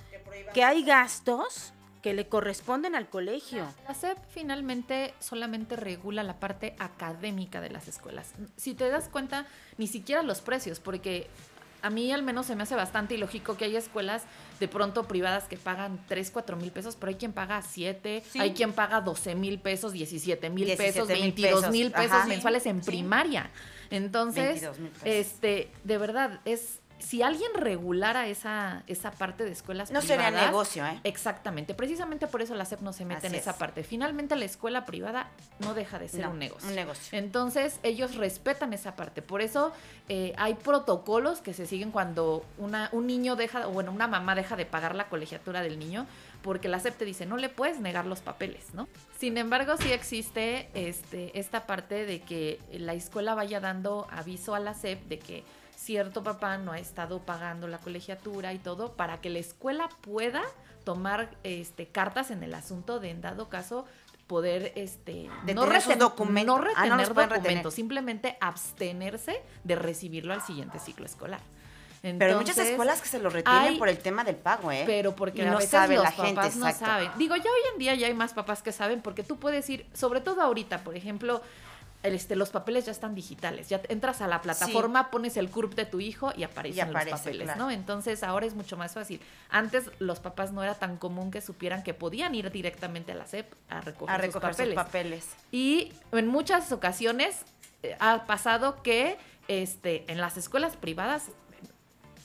Que hay gastos que le corresponden al colegio. La SEP finalmente solamente regula la parte académica de las escuelas. Si te das cuenta, ni siquiera los precios, porque a mí al menos se me hace bastante ilógico que hay escuelas de pronto privadas que pagan 3, 4 mil pesos, pero hay quien paga 7, Sí. hay quien paga 12 mil pesos, 17 mil pesos, 17,000 22 mil pesos, pesos mensuales en primaria. Entonces, 22,000 pesos. este, de verdad, es... Si alguien regulara esa, esa parte de escuelas No sería privadas, negocio, ¿eh? Exactamente, precisamente por eso la SEP no se mete en esa es. parte. Finalmente la escuela privada no deja de ser No, un negocio. un negocio. Entonces ellos respetan esa parte. Por eso eh, hay protocolos que se siguen cuando una, un niño deja, o bueno, una mamá deja de pagar la colegiatura del niño, porque la SEP te dice, no le puedes negar los papeles, ¿no? Sin embargo, sí existe este, esta parte de que la escuela vaya dando aviso a la SEP de que cierto papá no ha estado pagando la colegiatura y todo para que la escuela pueda tomar este, cartas en el asunto de en dado caso poder este De no, no Ah, retener no los pueden documentos, retener. simplemente abstenerse de recibirlo al siguiente ciclo escolar. Pero hay muchas escuelas que se lo retienen hay- por el tema del pago, ¿eh? pero porque Y a no veces sabe los la gente, papás no exacto. saben. Digo, ya hoy en día ya hay más papás que saben porque tú puedes ir, sobre todo ahorita, por ejemplo, este, los papeles ya están digitales. Ya entras a la plataforma, pones el CURP de tu hijo y aparecen aparece, los papeles, claro. ¿no? Entonces ahora es mucho más fácil. Antes los papás no era tan común que supieran que podían ir directamente a la SEP a recoger, a recoger sus papeles. sus papeles. Y en muchas ocasiones eh, ha pasado que este, en las escuelas privadas,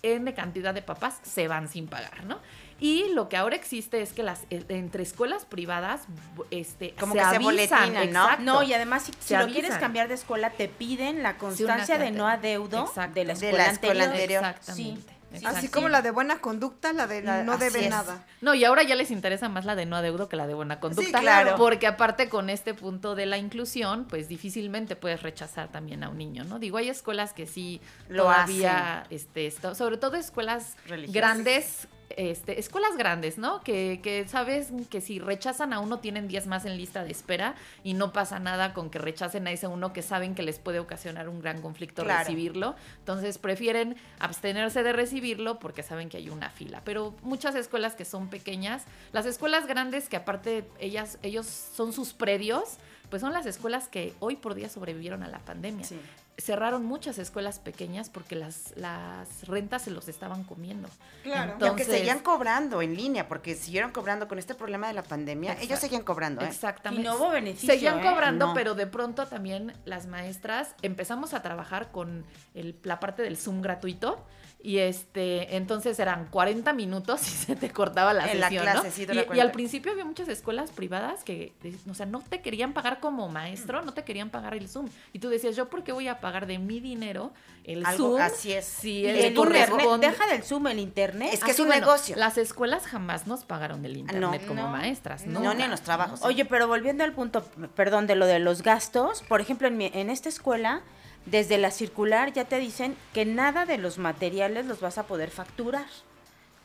N cantidad de papás se van sin pagar, ¿no? Y lo que ahora existe es que las eh, entre escuelas privadas este, Como se que se boletinan, ¿no? exacto. No, y además si, si Se lo quieres cambiar de escuela, te piden la Sí, constancia de no adeudo Exacto. de la De escuela, la escuela anterior. anterior. Exactamente. Sí. exacto. Así como la de buena conducta, la de La- no así debe es. nada. No, y ahora ya les interesa más la de no adeudo que la de buena conducta. claro. Porque aparte con este punto de la inclusión, pues difícilmente puedes rechazar también a un niño, ¿no? Digo, hay escuelas que sí Lo todavía, este, esto- sobre todo escuelas Religiosas. grandes, este, escuelas grandes, ¿no? Que, que sabes que si rechazan a uno tienen 10 más en lista de espera y no pasa nada con que rechacen a ese uno que saben que les puede ocasionar un gran conflicto Claro. recibirlo. Entonces prefieren abstenerse de recibirlo porque saben que hay una fila. Pero muchas escuelas que son pequeñas, las escuelas grandes que aparte ellas, ellos son sus predios, pues son las escuelas que hoy por día sobrevivieron a la pandemia. Sí. Cerraron muchas escuelas pequeñas porque las, las rentas se los estaban comiendo. Claro. Y aunque Entonces- seguían cobrando en línea, porque siguieron cobrando con este problema de la pandemia, ellos seguían cobrando, ¿eh? Exactamente. Y no hubo beneficio, Seguían ¿eh? cobrando, No. pero de pronto también las maestras empezamos a trabajar con el- la parte del Zoom gratuito. Y este, entonces eran 40 minutos (laughs) y se te cortaba la En la sesión, clase, ¿no? sí, te y, al principio había muchas escuelas privadas que, o sea, no te querían pagar como maestro, no te querían pagar el Zoom. Y tú decías, ¿yo por qué voy a pagar? de mi dinero el Algo- Zoom. así es. Si el el internet, deja del Zoom el internet. Es que es un bueno, negocio. Las escuelas jamás nos pagaron el internet No. como No. maestras, No, nunca. ni en los trabajos. Oye, pero volviendo al punto, perdón, de lo de los gastos, por ejemplo, en, mi- en esta escuela, desde la circular ya te dicen que nada de los materiales los vas a poder facturar.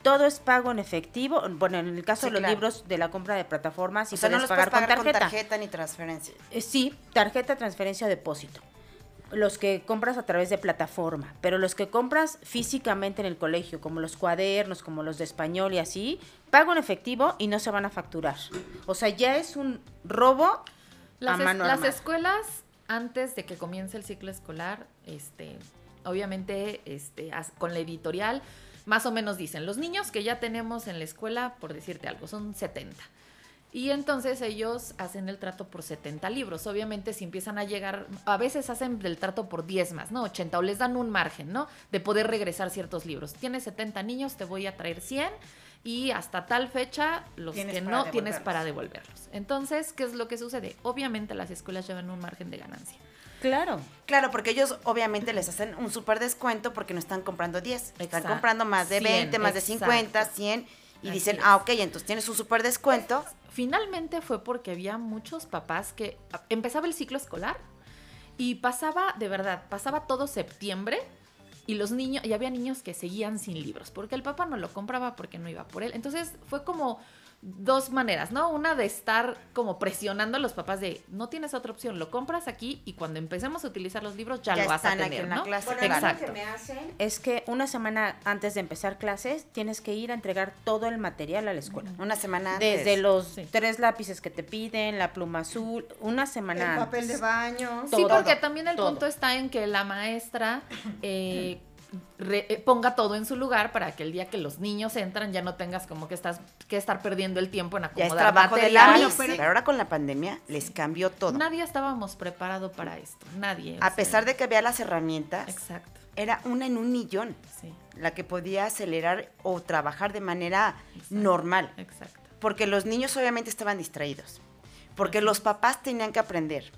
Todo es pago en efectivo. Bueno, en el caso Sí, de los claro. libros de la compra de plataformas, o sea, no los puedes pagar, pagar con tarjeta. con tarjeta ni transferencia. Eh, Sí, tarjeta, transferencia, depósito. Los que compras a través de plataforma, pero los que compras físicamente en el colegio, como los cuadernos, como los de español y así, pago en efectivo y no se van a facturar. O sea, ya es un robo Las, a es- mano las armada. escuelas, antes de que comience el ciclo escolar, este, obviamente, este, con la editorial, más o menos dicen, los niños que ya tenemos en la escuela, por decirte algo, son 70. Y entonces ellos hacen el trato por 70 libros. Obviamente si empiezan a llegar, a veces hacen el trato por 10 más, ¿no? 80 o les dan un margen, ¿no? De poder regresar ciertos libros. Tienes 70 niños, te voy a traer 100 y hasta tal fecha los que no tienes para devolverlos. Entonces, ¿qué es lo que sucede? Obviamente las escuelas llevan un margen de ganancia. Claro. Claro, porque ellos obviamente les hacen un súper descuento porque no están comprando 10. Están comprando más de 100, 20, más de. 50, 100. Y Así dicen, es. ah, ok, entonces tienes un súper descuento. Finalmente fue porque había muchos papás que empezaba el ciclo escolar y pasaba, de verdad, pasaba todo septiembre y los niños, y había niños que seguían sin libros, porque el papá no lo compraba porque no iba por él. Entonces fue como dos maneras, ¿no? Una de estar como presionando a los papás de no tienes otra opción, lo compras aquí y cuando empecemos a utilizar los libros ya, Ya lo vas a están aquí tener, en la ¿no? clase, Bueno, lo Exacto. que me hacen es que una semana antes de empezar clases tienes que ir a entregar todo el material a la escuela. Una semana antes. Desde los Sí. tres lápices que te piden, la pluma azul, una semana El papel de antes. baño. Sí, Todo, porque también el todo. punto está en que la maestra eh, re- eh, ponga todo en su lugar para que el día que los niños entran ya no tengas como que estás que estar perdiendo el tiempo en acomodar material. MIS. Pero ahora con la pandemia les cambió todo. Nadie estábamos preparado para esto, nadie. A sea, pesar de que había las herramientas, Exacto, era una en un millón sí, la que podía acelerar o trabajar de manera Exacto. normal. exacto. Porque los niños obviamente estaban distraídos. Porque los papás tenían que aprender.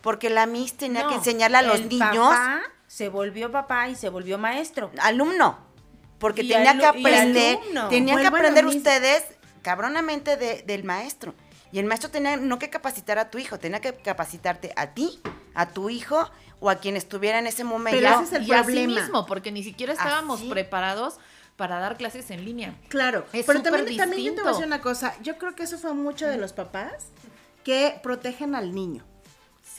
Porque la MIS tenía No, que enseñarle a los niños, papá se volvió papá y se volvió maestro. alumno. Porque Y tenía alu- que aprender, alumno. tenían que aprender ustedes cabronamente de- del maestro. Y el maestro tenía no que capacitar a tu hijo, tenía que capacitarte a ti, a tu hijo o a quien estuviera en ese momento. Pero ese es el y así problema. mismo, porque ni siquiera estábamos Así. preparados para dar clases en línea. Claro, Es pero también, también yo te voy a decir distinto. una cosa. Yo creo que eso fue mucho de los papás que protegen al niño.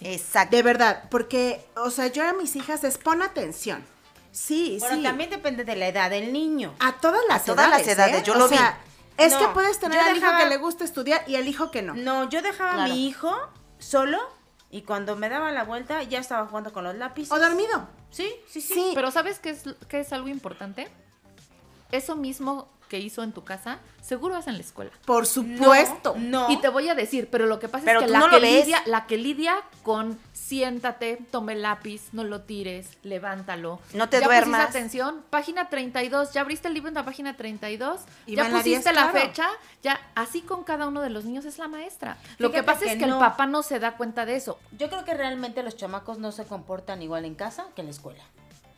Exacto. De verdad, porque, o sea, yo a mis hijas les pon atención. Sí, Bueno, sí. también depende de la edad del niño. A todas las todas las edades. edades, ¿eh? yo O lo vi. sea, Es No, que puedes tener yo al hijo que le gusta estudiar y al hijo que no. No, yo dejaba Claro. a mi hijo solo y cuando me daba la vuelta ya estaba jugando con los lápices. O dormido. Sí, sí, sí. Sí. Pero ¿sabes qué es, qué es algo importante? Eso mismo que hizo en tu casa, seguro es en la escuela. Por supuesto. No. Y te voy a decir, pero lo que pasa Pero es que la, no que lidia, la que lidia con siéntate, tome el lápiz, no lo tires, levántalo. No te ya duermas. atención, página 32, ya abriste el libro en la página 32, Y ya pusiste 10, la claro. fecha, ya así con cada uno de los niños es la maestra. Lo que pasa que es que no. el papá no se da cuenta de eso. Yo creo que realmente los chamacos no se comportan igual en casa que en la escuela.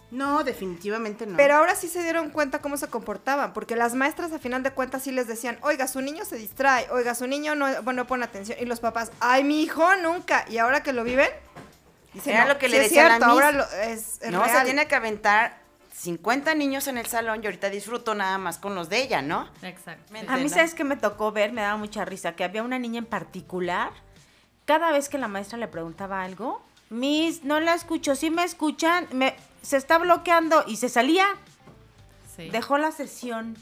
No, definitivamente no. Pero ahora sí se dieron cuenta cómo se comportaban, porque las maestras a final de cuentas sí les decían, oiga, su niño se distrae, oiga, su niño no, bueno, pone atención. Y los papás, ay, mi hijo nunca. Y ahora que lo viven, dicen, Era "No, lo que sí le es decía a ahora lo- es, es no, se real". tiene que aventar 50 niños en el salón y ahorita disfruto nada más con los de ella, ¿no? Exacto. A mí. ¿sabes qué me tocó ver? Me daba mucha risa, que había una niña en particular, cada vez que la maestra le preguntaba algo, Miss, no la escucho, sí me escuchan, me, se está bloqueando, y se salía, Sí. dejó la sesión,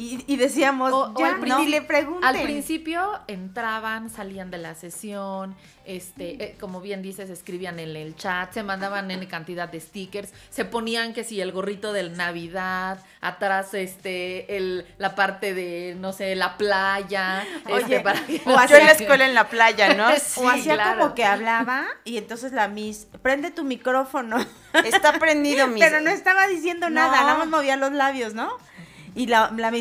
y, y decíamos, O- o ya, le pregunten. Al principio entraban, salían de la sesión, este, eh, como bien dices, escribían en el chat, se mandaban en cantidad de stickers, se ponían que si el gorrito de Navidad, atrás este, el, la parte de, no sé, la playa, este, Oye, para que o no Yo en la escuela en la playa, ¿no? (laughs) Sí, o hacía claro. como que hablaba, y entonces la Miss, prende tu micrófono. Está prendido, mis. (laughs) Pero no estaba diciendo No. nada, nada más movía los labios, ¿no? Y la, la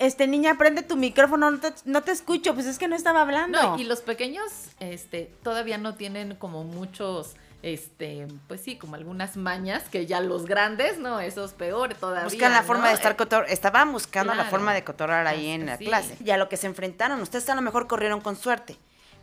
este niña, prende tu micrófono, no te, no te escucho, pues es que no estaba hablando. No, y los pequeños este, todavía no tienen como muchos este, pues sí, como algunas mañas que ya los grandes, no, esos peor todavía. Buscan la forma de estar cotor Estaban buscando la forma de cotorrar ahí en la sí. clase. Y a lo que se enfrentaron, ustedes a lo mejor corrieron con suerte.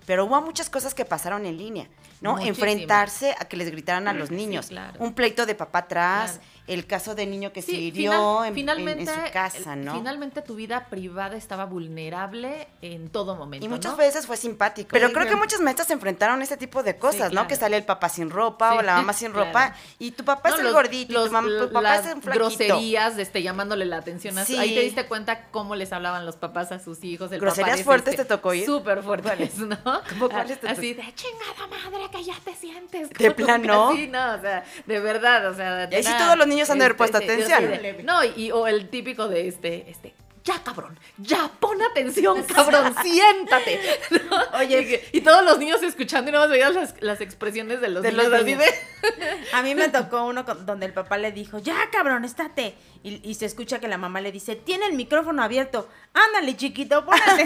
Pero hubo muchas cosas que pasaron en línea, ¿no? Enfrentarse a que les gritaran a los Sí, niños. claro. Un pleito de papá atrás, Claro. El caso de niño que se Sí, hirió final- en- en, finalmente, en su casa, ¿no? Finalmente tu vida privada estaba vulnerable en todo momento. Y muchas ¿no? veces fue simpático. Pero creo que muchas maestras se enfrentaron a este tipo de cosas, ¿no? claro. Que salía el papá sin ropa o la mamá (laughs) sin claro. ropa. Y tu papá No, es el los- gordito y los- tu, mam- tu papá las es un flaquito. groserías, este, llamándole la atención. a. Ahí te diste cuenta cómo les hablaban los papás a sus hijos. El ¿Groserías papá fuertes este, te tocó oír? Súper fuertes, ¿no? (laughs) ¿Cómo cuáles te Así de, chingada madre, que ya te sientes. ¿De (laughs) plano? Sí, no, o sea, de verdad, o sea. Y ahí sí era, todos los niños han de haber puesto yo atención. no, y, y- o el típico de este, este, ya cabrón, ya pon atención, (laughs) cabrón, siéntate. ¿no? (laughs) Oye, y, que- y todos los niños escuchando y no más veías las, las expresiones de los De niños los así niños. de. A mí me (laughs) tocó uno con- donde el papá le dijo, ya cabrón, estate. Y, y se escucha que la mamá le dice, tiene el micrófono abierto. Ándale, chiquito, ponete.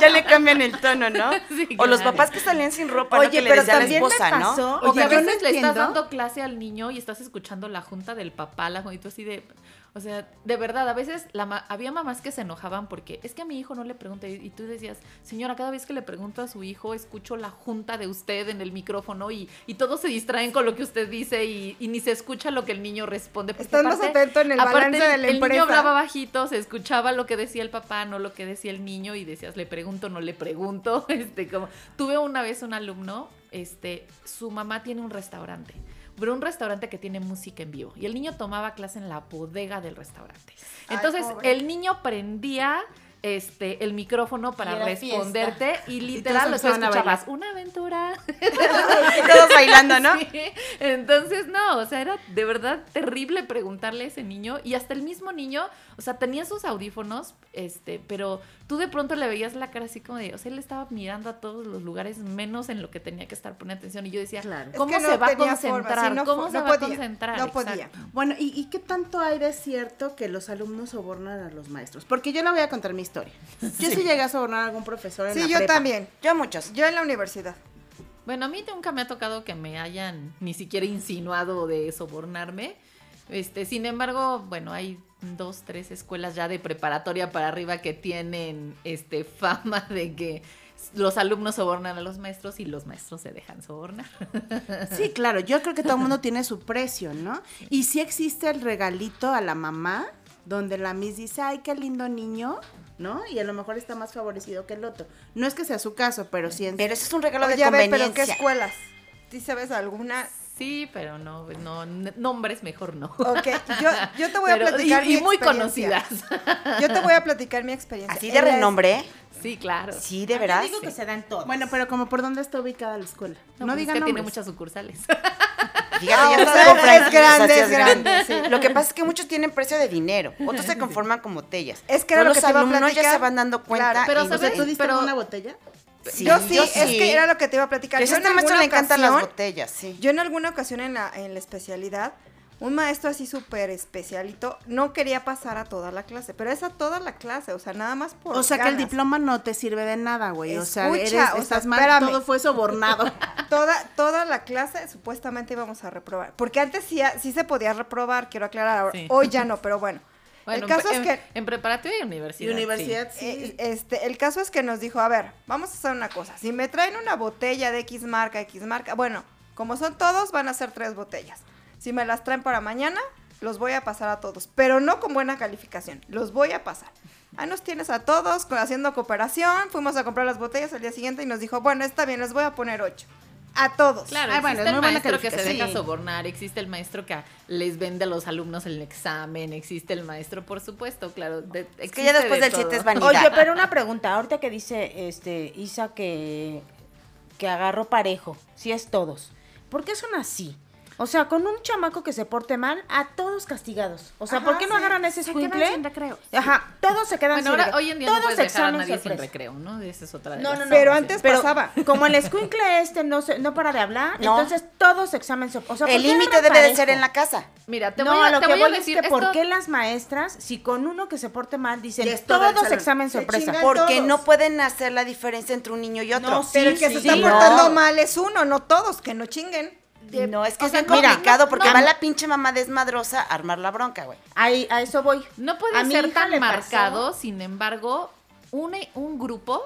ya le cambian el tono, ¿no? Sí, o los papás que salían sin ropa, ¿no? Oye, que le pero decía a la también me esposa, ¿no? pasó- O que a Oye, no veces le estás dando clase al niño y estás escuchando la junta del papá, la junta así de. O sea, de verdad, a veces la ma- había mamás que se enojaban porque es que a mi hijo no le pregunté. Y tú decías, señora, cada vez que le pregunto a su hijo, escucho la junta de usted en el micrófono y, y todos se distraen con lo que usted dice y, y ni se escucha lo que el niño responde. porque Estás más atento en el aparte balance de la el empresa. niño hablaba bajito, se escuchaba lo que decía el papá, no lo que decía el niño y decías, le pregunto, no le pregunto. (laughs) Este, como, tuve una vez un alumno, este, su mamá tiene un restaurante, pero un restaurante que tiene música en vivo y el niño tomaba clase en la bodega del restaurante. Entonces, el niño prendía este el micrófono para Y responderte y literal lo empezaban a escuchabas una aventura (laughs) todos bailando, ¿no? (laughs) Sí. Entonces, no, o sea, era de verdad terrible preguntarle a ese niño y hasta el mismo niño, o sea, tenía sus audífonos, este, pero tú de pronto le veías la cara así como de, o sea, él estaba mirando a todos los lugares menos en lo que tenía que estar poniendo atención y yo decía, Claro. Es ¿cómo que no se va a concentrar? sí, no ¿Cómo se va a concentrar? no podía. Exacto. Bueno, ¿y, y qué tanto hay de cierto que los alumnos sobornan a los maestros? Porque yo le voy a contar mi historia. Yo sí, llegué a sobornar a algún profesor en Sí, la yo prepa. también. Yo muchos. Yo en la universidad. Bueno, a mí nunca me ha tocado que me hayan ni siquiera insinuado de sobornarme. Este, sin embargo, bueno, hay dos, tres escuelas ya de preparatoria para arriba que tienen este fama de que los alumnos sobornan a los maestros y los maestros se dejan sobornar. (laughs) Sí, claro, yo creo que todo el mundo tiene su precio, ¿no? Y sí existe el regalito a la mamá, donde la Miss dice, ay, qué lindo niño, ¿no? Y a lo mejor está más favorecido que el otro. No es que sea su caso, pero sí en Pero eso es un regalo Oye, de a ver, pero ¿qué conveniencia. escuelas? ¿Sí sabes alguna? Sí, pero no, no, nombres mejor no. Ok, yo, yo te voy a Pero- platicar y, mi y muy conocidas. Yo te voy a platicar mi experiencia. Así de es- renombre. Sí, claro. Sí, de Yo veras. digo que se dan todos. Bueno, pero como por dónde está ubicada la escuela. No, pues es digan que tiene muchas sucursales. Fíjate, Ah, ya estás con es grande, es grande, sí. Lo que pasa es que muchos tienen precio de dinero, (laughs) otros se conforman con botellas. Es que era Todos lo que los te iba a alumnos ya platicar. se van dando cuenta. Claro, pero y- ¿sabes? ¿tú diste Pero- una botella? Sí, yo sí, es que era lo que te iba a platicar. Yo a en este maestro alguna le encantan las ocasión- botellas, sí. Yo en alguna ocasión en la, en la especialidad, un maestro así súper especialito no quería pasar a toda la clase, pero es a toda la clase, o sea, nada más por O sea, que el diploma no te sirve de nada, güey. O sea, eres, o sea, estás mal, espérame. todo fue sobornado. (laughs) Toda, toda la clase supuestamente íbamos a reprobar. Porque antes sí, sí se podía reprobar, quiero aclarar. ahora- Sí. Hoy ya no, pero bueno. (laughs) Bueno, el caso en, es que en preparatoria y universidad. Y sí. universidad, sí. Eh, este, el caso es que nos dijo, a ver, vamos a hacer una cosa. Si me traen una botella de X marca, X marca, bueno, como son todos, van a ser tres botellas. Si me las traen para mañana, los voy a pasar a todos, pero no con buena calificación, los voy a pasar. Ahí nos tienes a todos con- haciendo cooperación, fuimos a comprar las botellas al día siguiente y nos dijo, bueno, está bien, les voy a poner ocho. A todos. Claro, Ah, bueno, existe es el muy maestro que se deja sobornar, existe el maestro que les vende a los alumnos el examen, existe el maestro, por supuesto, claro. de- Es que ya después de del 7 todo. es vanidad. Oye, pero una pregunta, ahorita que dice este Isa que, que agarró parejo, si es todos. ¿Por qué son así? O sea, con un chamaco que se porte mal, a todos castigados. O sea, Ajá, ¿por qué no sí. agarran ese Se escuincle? sin recreo. Ajá, todos se quedan Bueno, sin ahora, recreo. hoy en día no Todos puedes dejar a examen nadie sin sorpresa. recreo, ¿no? Esa es otra de No, no, no. Pero antes Pero pasaba. (laughs) como el escuincle este no se, no para de hablar, No. entonces todos examen sorpresa. O sea, ¿por El límite debe de ser en la casa. Mira, te no, voy a, lo te que voy a decir es que ¿por qué las maestras, si con uno que se porte mal, dicen todos examen Se sorpresa? Porque todos. no pueden hacer la diferencia entre un niño y otro. No, sí, Pero el que se está portando No. mal es uno, no todos, que no chinguen. No, es que es sea, bien no, complicado no, porque no. va la pinche mamá desmadrosa a armar la bronca, güey. Ahí, a eso voy. No puede ser tan pasó- marcado, sin embargo, un, un grupo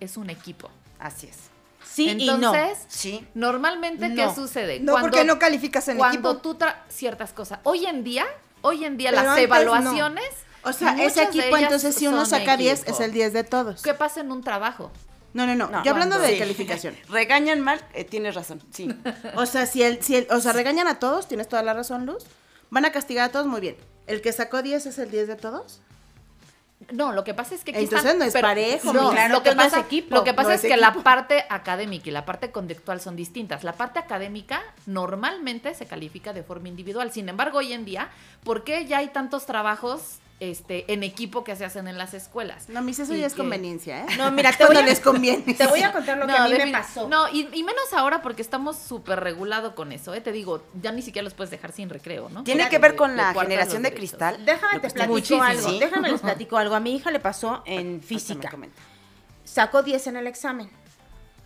es un equipo. Así es. Sí Entonces, Sí. normalmente, ¿qué No. sucede? No, porque no calificas en cuando equipo. tú tra- ciertas cosas. Hoy en día, hoy en día Pero las no. evaluaciones. O sea, ese equipo, entonces, si uno saca 10, equipo. es el 10 de todos. ¿Qué pasa en un trabajo? No, no, no. No, Yo hablando cuando- de Sí. calificación. (laughs) Regañan mal, eh, tienes razón. Sí. (laughs) O sea, si el, si el, o sea, regañan a todos, tienes toda la razón, Luz. Van a castigar a todos muy bien. ¿El que sacó 10 es el 10 de todos? No, lo que pasa es que aquí Entonces están- no es parejo, no, claro lo que no es pasa, equipo, Lo que pasa no es, es que la parte académica y la parte conductual son distintas. La parte académica normalmente se califica de forma individual. Sin embargo, hoy en día, ¿por qué ya hay tantos trabajos este, en equipo que se hacen en las escuelas? No, mis, eso Y ya es conveniencia, ¿eh? No, mira, (laughs) te voy a, les conviene. te voy a (laughs) contar lo que a mí me pasó. No, y, y menos ahora porque estamos súper regulado con eso, ¿eh? Te digo, ya ni siquiera los puedes dejar sin recreo, ¿no? Tiene que ver de- con de la generación de derechos. cristal. Déjame te platico Muchísimo. algo. Sí. Déjame les (laughs) platico algo. A mi hija le pasó en física. Sacó 10 en el examen.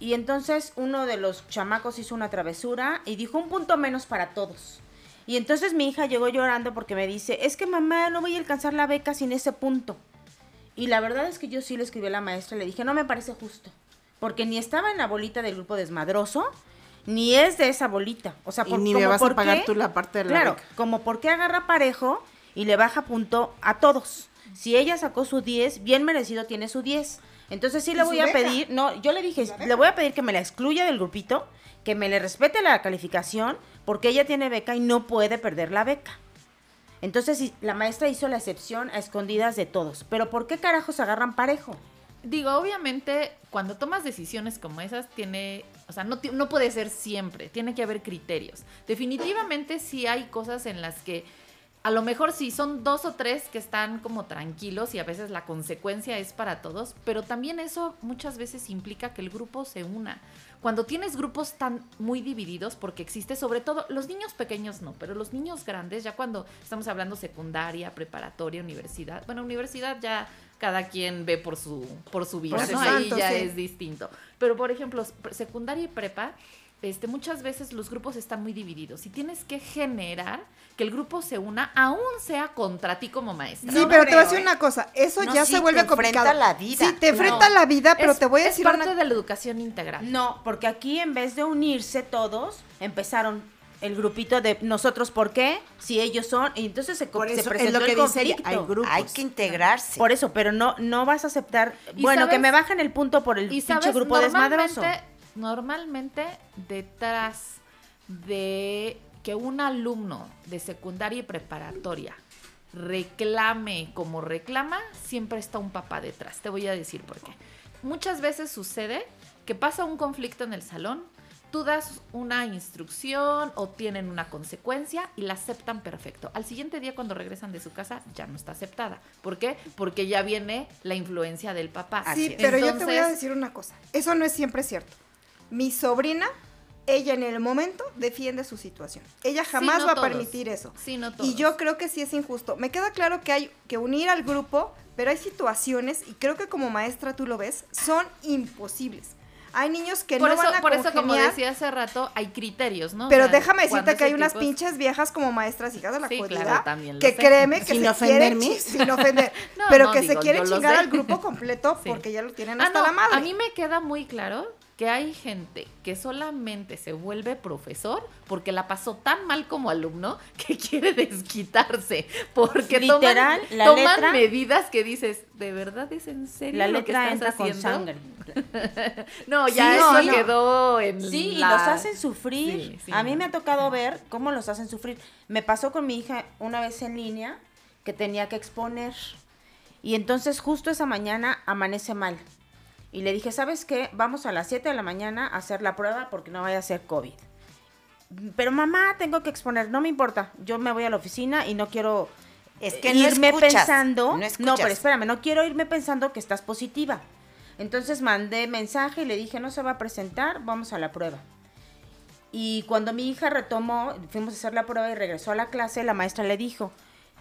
Y entonces uno de los chamacos hizo una travesura y dijo un punto menos para todos. Y entonces mi hija llegó llorando porque me dice, es que mamá no voy a alcanzar la beca sin ese punto. Y la verdad es que yo sí le escribí a la maestra y le dije, no me parece justo. Porque ni estaba en la bolita del grupo desmadroso, ni es de esa bolita. O sea, Y por- ni me vas a pagar qué- tú la parte de la Claro, beca. como porque agarra parejo y le baja punto a todos. Si ella sacó su 10, bien merecido tiene su 10. Entonces sí ¿Y le voy a beca? pedir, no, yo le dije, le voy a pedir que me la excluya del grupito, que me le respete la calificación, porque ella tiene beca y no puede perder la beca. Entonces sí, la maestra hizo la excepción a escondidas de todos. Pero ¿por qué carajos agarran parejo? Digo, obviamente, cuando tomas decisiones como esas, tiene, o sea, no, no puede ser siempre, tiene que haber criterios. Definitivamente sí hay cosas en las que, a lo mejor sí son dos o tres que están como tranquilos y a veces la consecuencia es para todos, pero también eso muchas veces implica que el grupo se una. Cuando tienes grupos tan muy divididos, porque existe sobre todo, los niños pequeños no, pero los niños grandes, ya cuando estamos hablando secundaria, preparatoria, universidad, bueno, universidad ya cada quien ve por su, por su vida. Ahí ya sí. es distinto. Pero, por ejemplo, secundaria y prepa, este, muchas veces los grupos están muy divididos y tienes que generar que el grupo se una, aún sea contra ti como maestra. Sí, No pero te voy a decir ¿eh? una cosa, eso No, ya sí, se vuelve te enfrenta complicado. la vida. Sí, te enfrenta No. la vida, pero Es- te voy a es decir parte una de la educación integral. No, porque aquí en vez de unirse todos, empezaron el grupito de nosotros, ¿por qué? Si ellos son, y entonces se, Por se eso presentó es lo que el dice conflicto. hay grupos. Hay que integrarse. Por eso, pero no, no vas a aceptar, bueno, que me bajen el punto por el pinche sabes, grupo desmadroso. Normalmente, detrás de que un alumno de secundaria y preparatoria reclame como reclama, siempre está un papá detrás. Te voy a decir por qué. Muchas veces sucede que pasa un conflicto en el salón, tú das una instrucción o tienen una consecuencia y la aceptan perfecto. Al siguiente día cuando regresan de su casa ya no está aceptada. ¿Por qué? Porque ya viene la influencia del papá. Sí, es. pero yo te voy a Entonces- decir una cosa. Eso no es siempre cierto. Mi sobrina, ella en el momento defiende su situación. Ella Sí, jamás no va a permitir eso. Sí, no Y yo creo que sí es injusto. Me queda claro que hay que unir al grupo, pero hay situaciones, y creo que como maestra tú lo ves, son imposibles. Hay niños que por no eso, van a por eso, como decía hace rato, hay criterios, ¿no? O Pero sea, déjame decirte que hay unas pinches viejas como maestras hijas de la Sí, jodida claro, también lo que sé. créeme que Sin se ofender, quieren Miss. chi- sin ofender, (laughs) No, pero no, que digo, se quieren chingar al grupo completo (laughs) Sí. porque ya lo tienen Ah, hasta no, la madre. A mí me queda muy claro que hay gente que solamente se vuelve profesor porque la pasó tan mal como alumno (laughs) que quiere desquitarse. Porque Literal, toman, la toman letra- medidas que dices, ¿de verdad es en serio La lo que estás con haciendo? sangre. (laughs) No, ya Sí, eso sí. quedó en Sí, y los hacen sufrir. Sí, sí, a mí no. me ha tocado ver cómo los hacen sufrir. Me pasó con mi hija una vez en línea que tenía que exponer. Y entonces justo esa mañana amanece mal. Y le dije, ¿sabes qué? Vamos a las 7 de la mañana a hacer la prueba porque no vaya a ser COVID. pero mamá, tengo que exponer, no me importa, yo me voy a la oficina y no quiero Es que no irme escuchas, pensando, no pero espérame, no quiero irme pensando que estás positiva. Entonces mandé mensaje y le dije, no se va a presentar, vamos a la prueba. Y cuando mi hija retomó, fuimos a hacer la prueba y regresó a la clase, la maestra le dijo,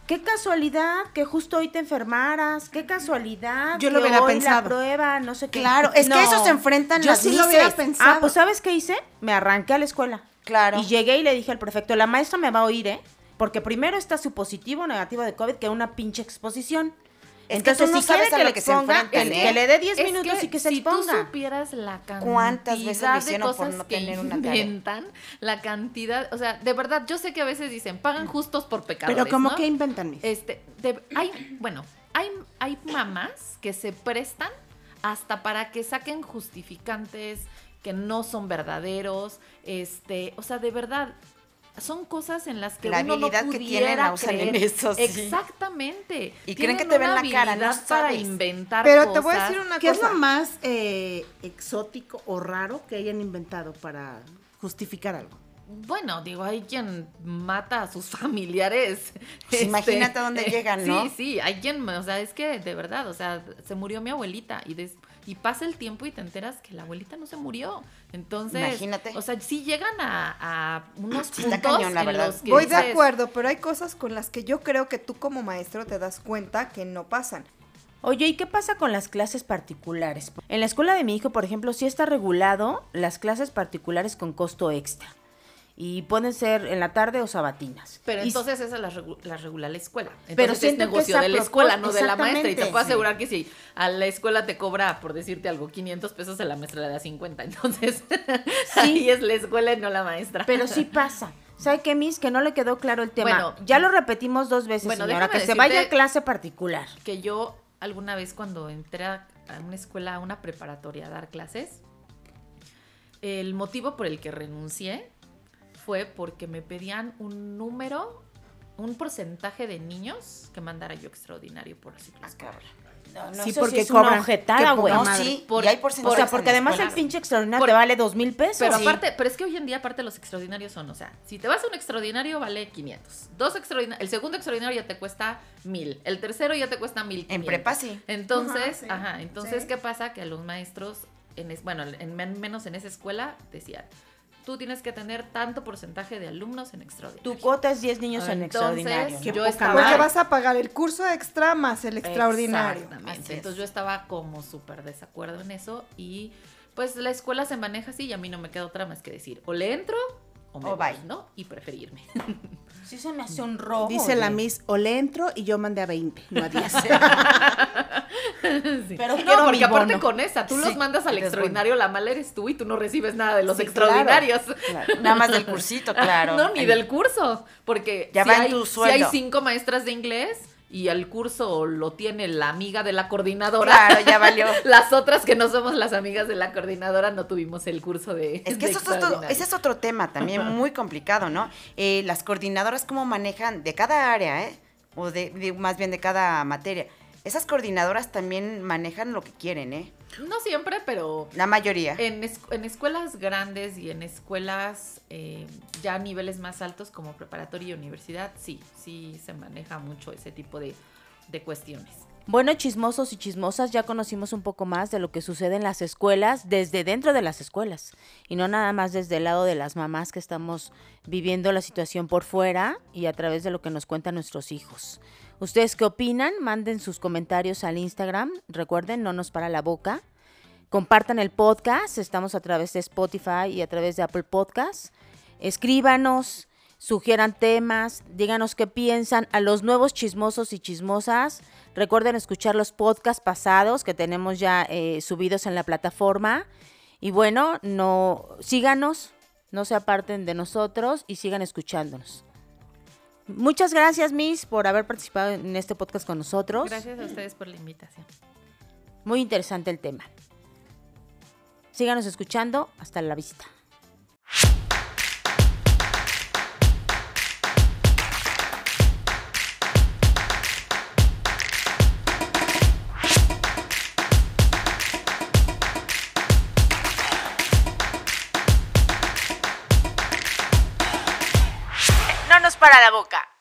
qué casualidad que justo hoy te enfermaras, qué casualidad Yo que lo hubiera hoy pensado. la prueba, no sé qué. Claro, es que eso se enfrentan Yo las sí lo hubiera pensado. Ah, pues ¿sabes qué hice? Me arranqué a la escuela. Claro. Y llegué y le dije al prefecto, la maestra me va a oír, ¿eh? Porque primero está su positivo o negativo de COVID que una pinche exposición. Es que Entonces, tú no si sabes quiere a que lo le que se exponga, enfrentan, que, ¿eh? que le dé 10 Es minutos y que se si exponga. tú supieras la cantidad ¿Cuántas veces lo de hicieron por cosas no que tener una tarea? inventan, la cantidad, o sea, de verdad, yo sé que a veces dicen, pagan justos por pecadores, Pero como ¿no? que inventan, mis. Este, de- hay, bueno, hay, hay mamás que se prestan hasta para que saquen justificantes que no son verdaderos, este, o sea, de verdad, son cosas en las que La uno habilidad no que pudiera tienen la usan en creer. eso, sí. Exactamente. Y creen que te ven la cara, no para inventar Pero te voy a decir una ¿Qué es cosa. lo más eh, exótico o raro que hayan inventado para justificar algo? Bueno, digo, hay quien mata a sus (laughs) familiares. Pues imagínate a dónde llegan, ¿no? (laughs) Sí, sí, hay quien, o sea, es que de verdad, o sea, se murió mi abuelita y des- y pasa el tiempo y te enteras que la abuelita no se murió. Entonces, Imagínate. o sea, sí llegan a, a unos Sí puntos cañón, la en verdad. los que Voy de acuerdo, pero hay cosas con las que yo creo que tú como maestro te das cuenta que no pasan. Oye, ¿y qué pasa con las clases particulares? En la escuela de mi hijo, por ejemplo, sí está regulado las clases particulares con costo extra. Y pueden ser en la tarde o sabatinas. Pero Y- entonces esa las, regu- las regula la escuela. Entonces Pero es siento negocio de la escuela, no de la maestra. Y te puedo sí. asegurar que si a la escuela te cobra, por decirte algo, 500 pesos, a la maestra le da 50. Entonces, (laughs) ahí es la escuela y no la maestra. Pero sí (laughs) pasa. ¿Sabe qué, Miss? Que no le quedó claro el tema. Bueno, ya lo repetimos dos veces, bueno, señora. Que se vaya a clase particular. que yo alguna vez cuando entré a una escuela, a una preparatoria a dar clases, el motivo por el que renuncié fue porque me pedían un número, un porcentaje de niños que mandara yo extraordinario por ciclo Ah, escolar. No, no, Sí, porque es una cobran. Qué poca güey. No, sí, Por- y hay O porcentajes sea, porque además escuela. el pinche extraordinario Por- te vale dos mil pesos. Pero Sí. aparte, pero es que hoy en día aparte los extraordinarios son, o sea, si te vas a un extraordinario vale 500. Dos extraordinarios, el segundo extraordinario ya te cuesta 1000, el tercero ya te cuesta 1500. En prepa sí. Entonces, Ajá, ajá, sí. entonces Sí. ¿qué pasa? Que a los maestros en es- bueno, en men- menos en esa escuela decían, tú tienes que tener tanto porcentaje de alumnos en extraordinario. Tu cuota es 10 niños en extraordinario. yo ¿no? poca estaba Porque vas a pagar el curso extra más el extraordinario. Exactamente. Así es. Entonces yo estaba como súper desacuerdo en eso y pues la escuela se maneja así y a mí no me queda otra más que decir, o le entro o me O voy, bye. ¿no? Y preferirme. (laughs) Sí se me hace un robo. Dice la. Miss, o le entro y yo mandé a 20, no a 10. (laughs) Pero no, quiero porque mi aparte bono. con esa, tú Sí, los mandas al extraordinario, la mala eres tú y tú no recibes nada de los Sí, extraordinarios. Claro, (laughs) Nada más del cursito, claro. No, ni del curso, porque Ya si, va en hay, tu si hay cinco maestras de inglés y el curso lo tiene la amiga de la coordinadora, Claro, ya valió. (laughs) las otras que no somos las amigas de la coordinadora no tuvimos el curso de Es que de eso es extraordinario. ese es otro tema también muy complicado, ¿no? Eh, las coordinadoras cómo manejan de cada área, ¿eh? O de, de- más bien de cada materia. Esas coordinadoras también manejan lo que quieren, ¿eh? No siempre, pero La mayoría. en, es- en escuelas grandes y en escuelas eh, ya a niveles más altos como preparatoria y universidad, sí, sí se maneja mucho ese tipo de, de cuestiones. Bueno, chismosos y chismosas, ya conocimos un poco más de lo que sucede en las escuelas, desde dentro de las escuelas, y no nada más desde el lado de las mamás que estamos viviendo la situación por fuera y a través de lo que nos cuentan nuestros hijos. ¿Ustedes qué opinan? Manden sus comentarios al Instagram, recuerden, no nos para la boca. Compartan el podcast, estamos a través de Spotify y a través de Apple Podcasts. Escríbanos, sugieran temas, díganos qué piensan. A los nuevos chismosos y chismosas, recuerden escuchar los podcasts pasados que tenemos ya eh, subidos en la plataforma. Y bueno, no síganos, no se aparten de nosotros y sigan escuchándonos. Muchas gracias, Miss, por haber participado en este podcast con nosotros. Gracias a ustedes por la invitación. Muy interesante el tema. Síganos escuchando. Hasta la visita. para la boca.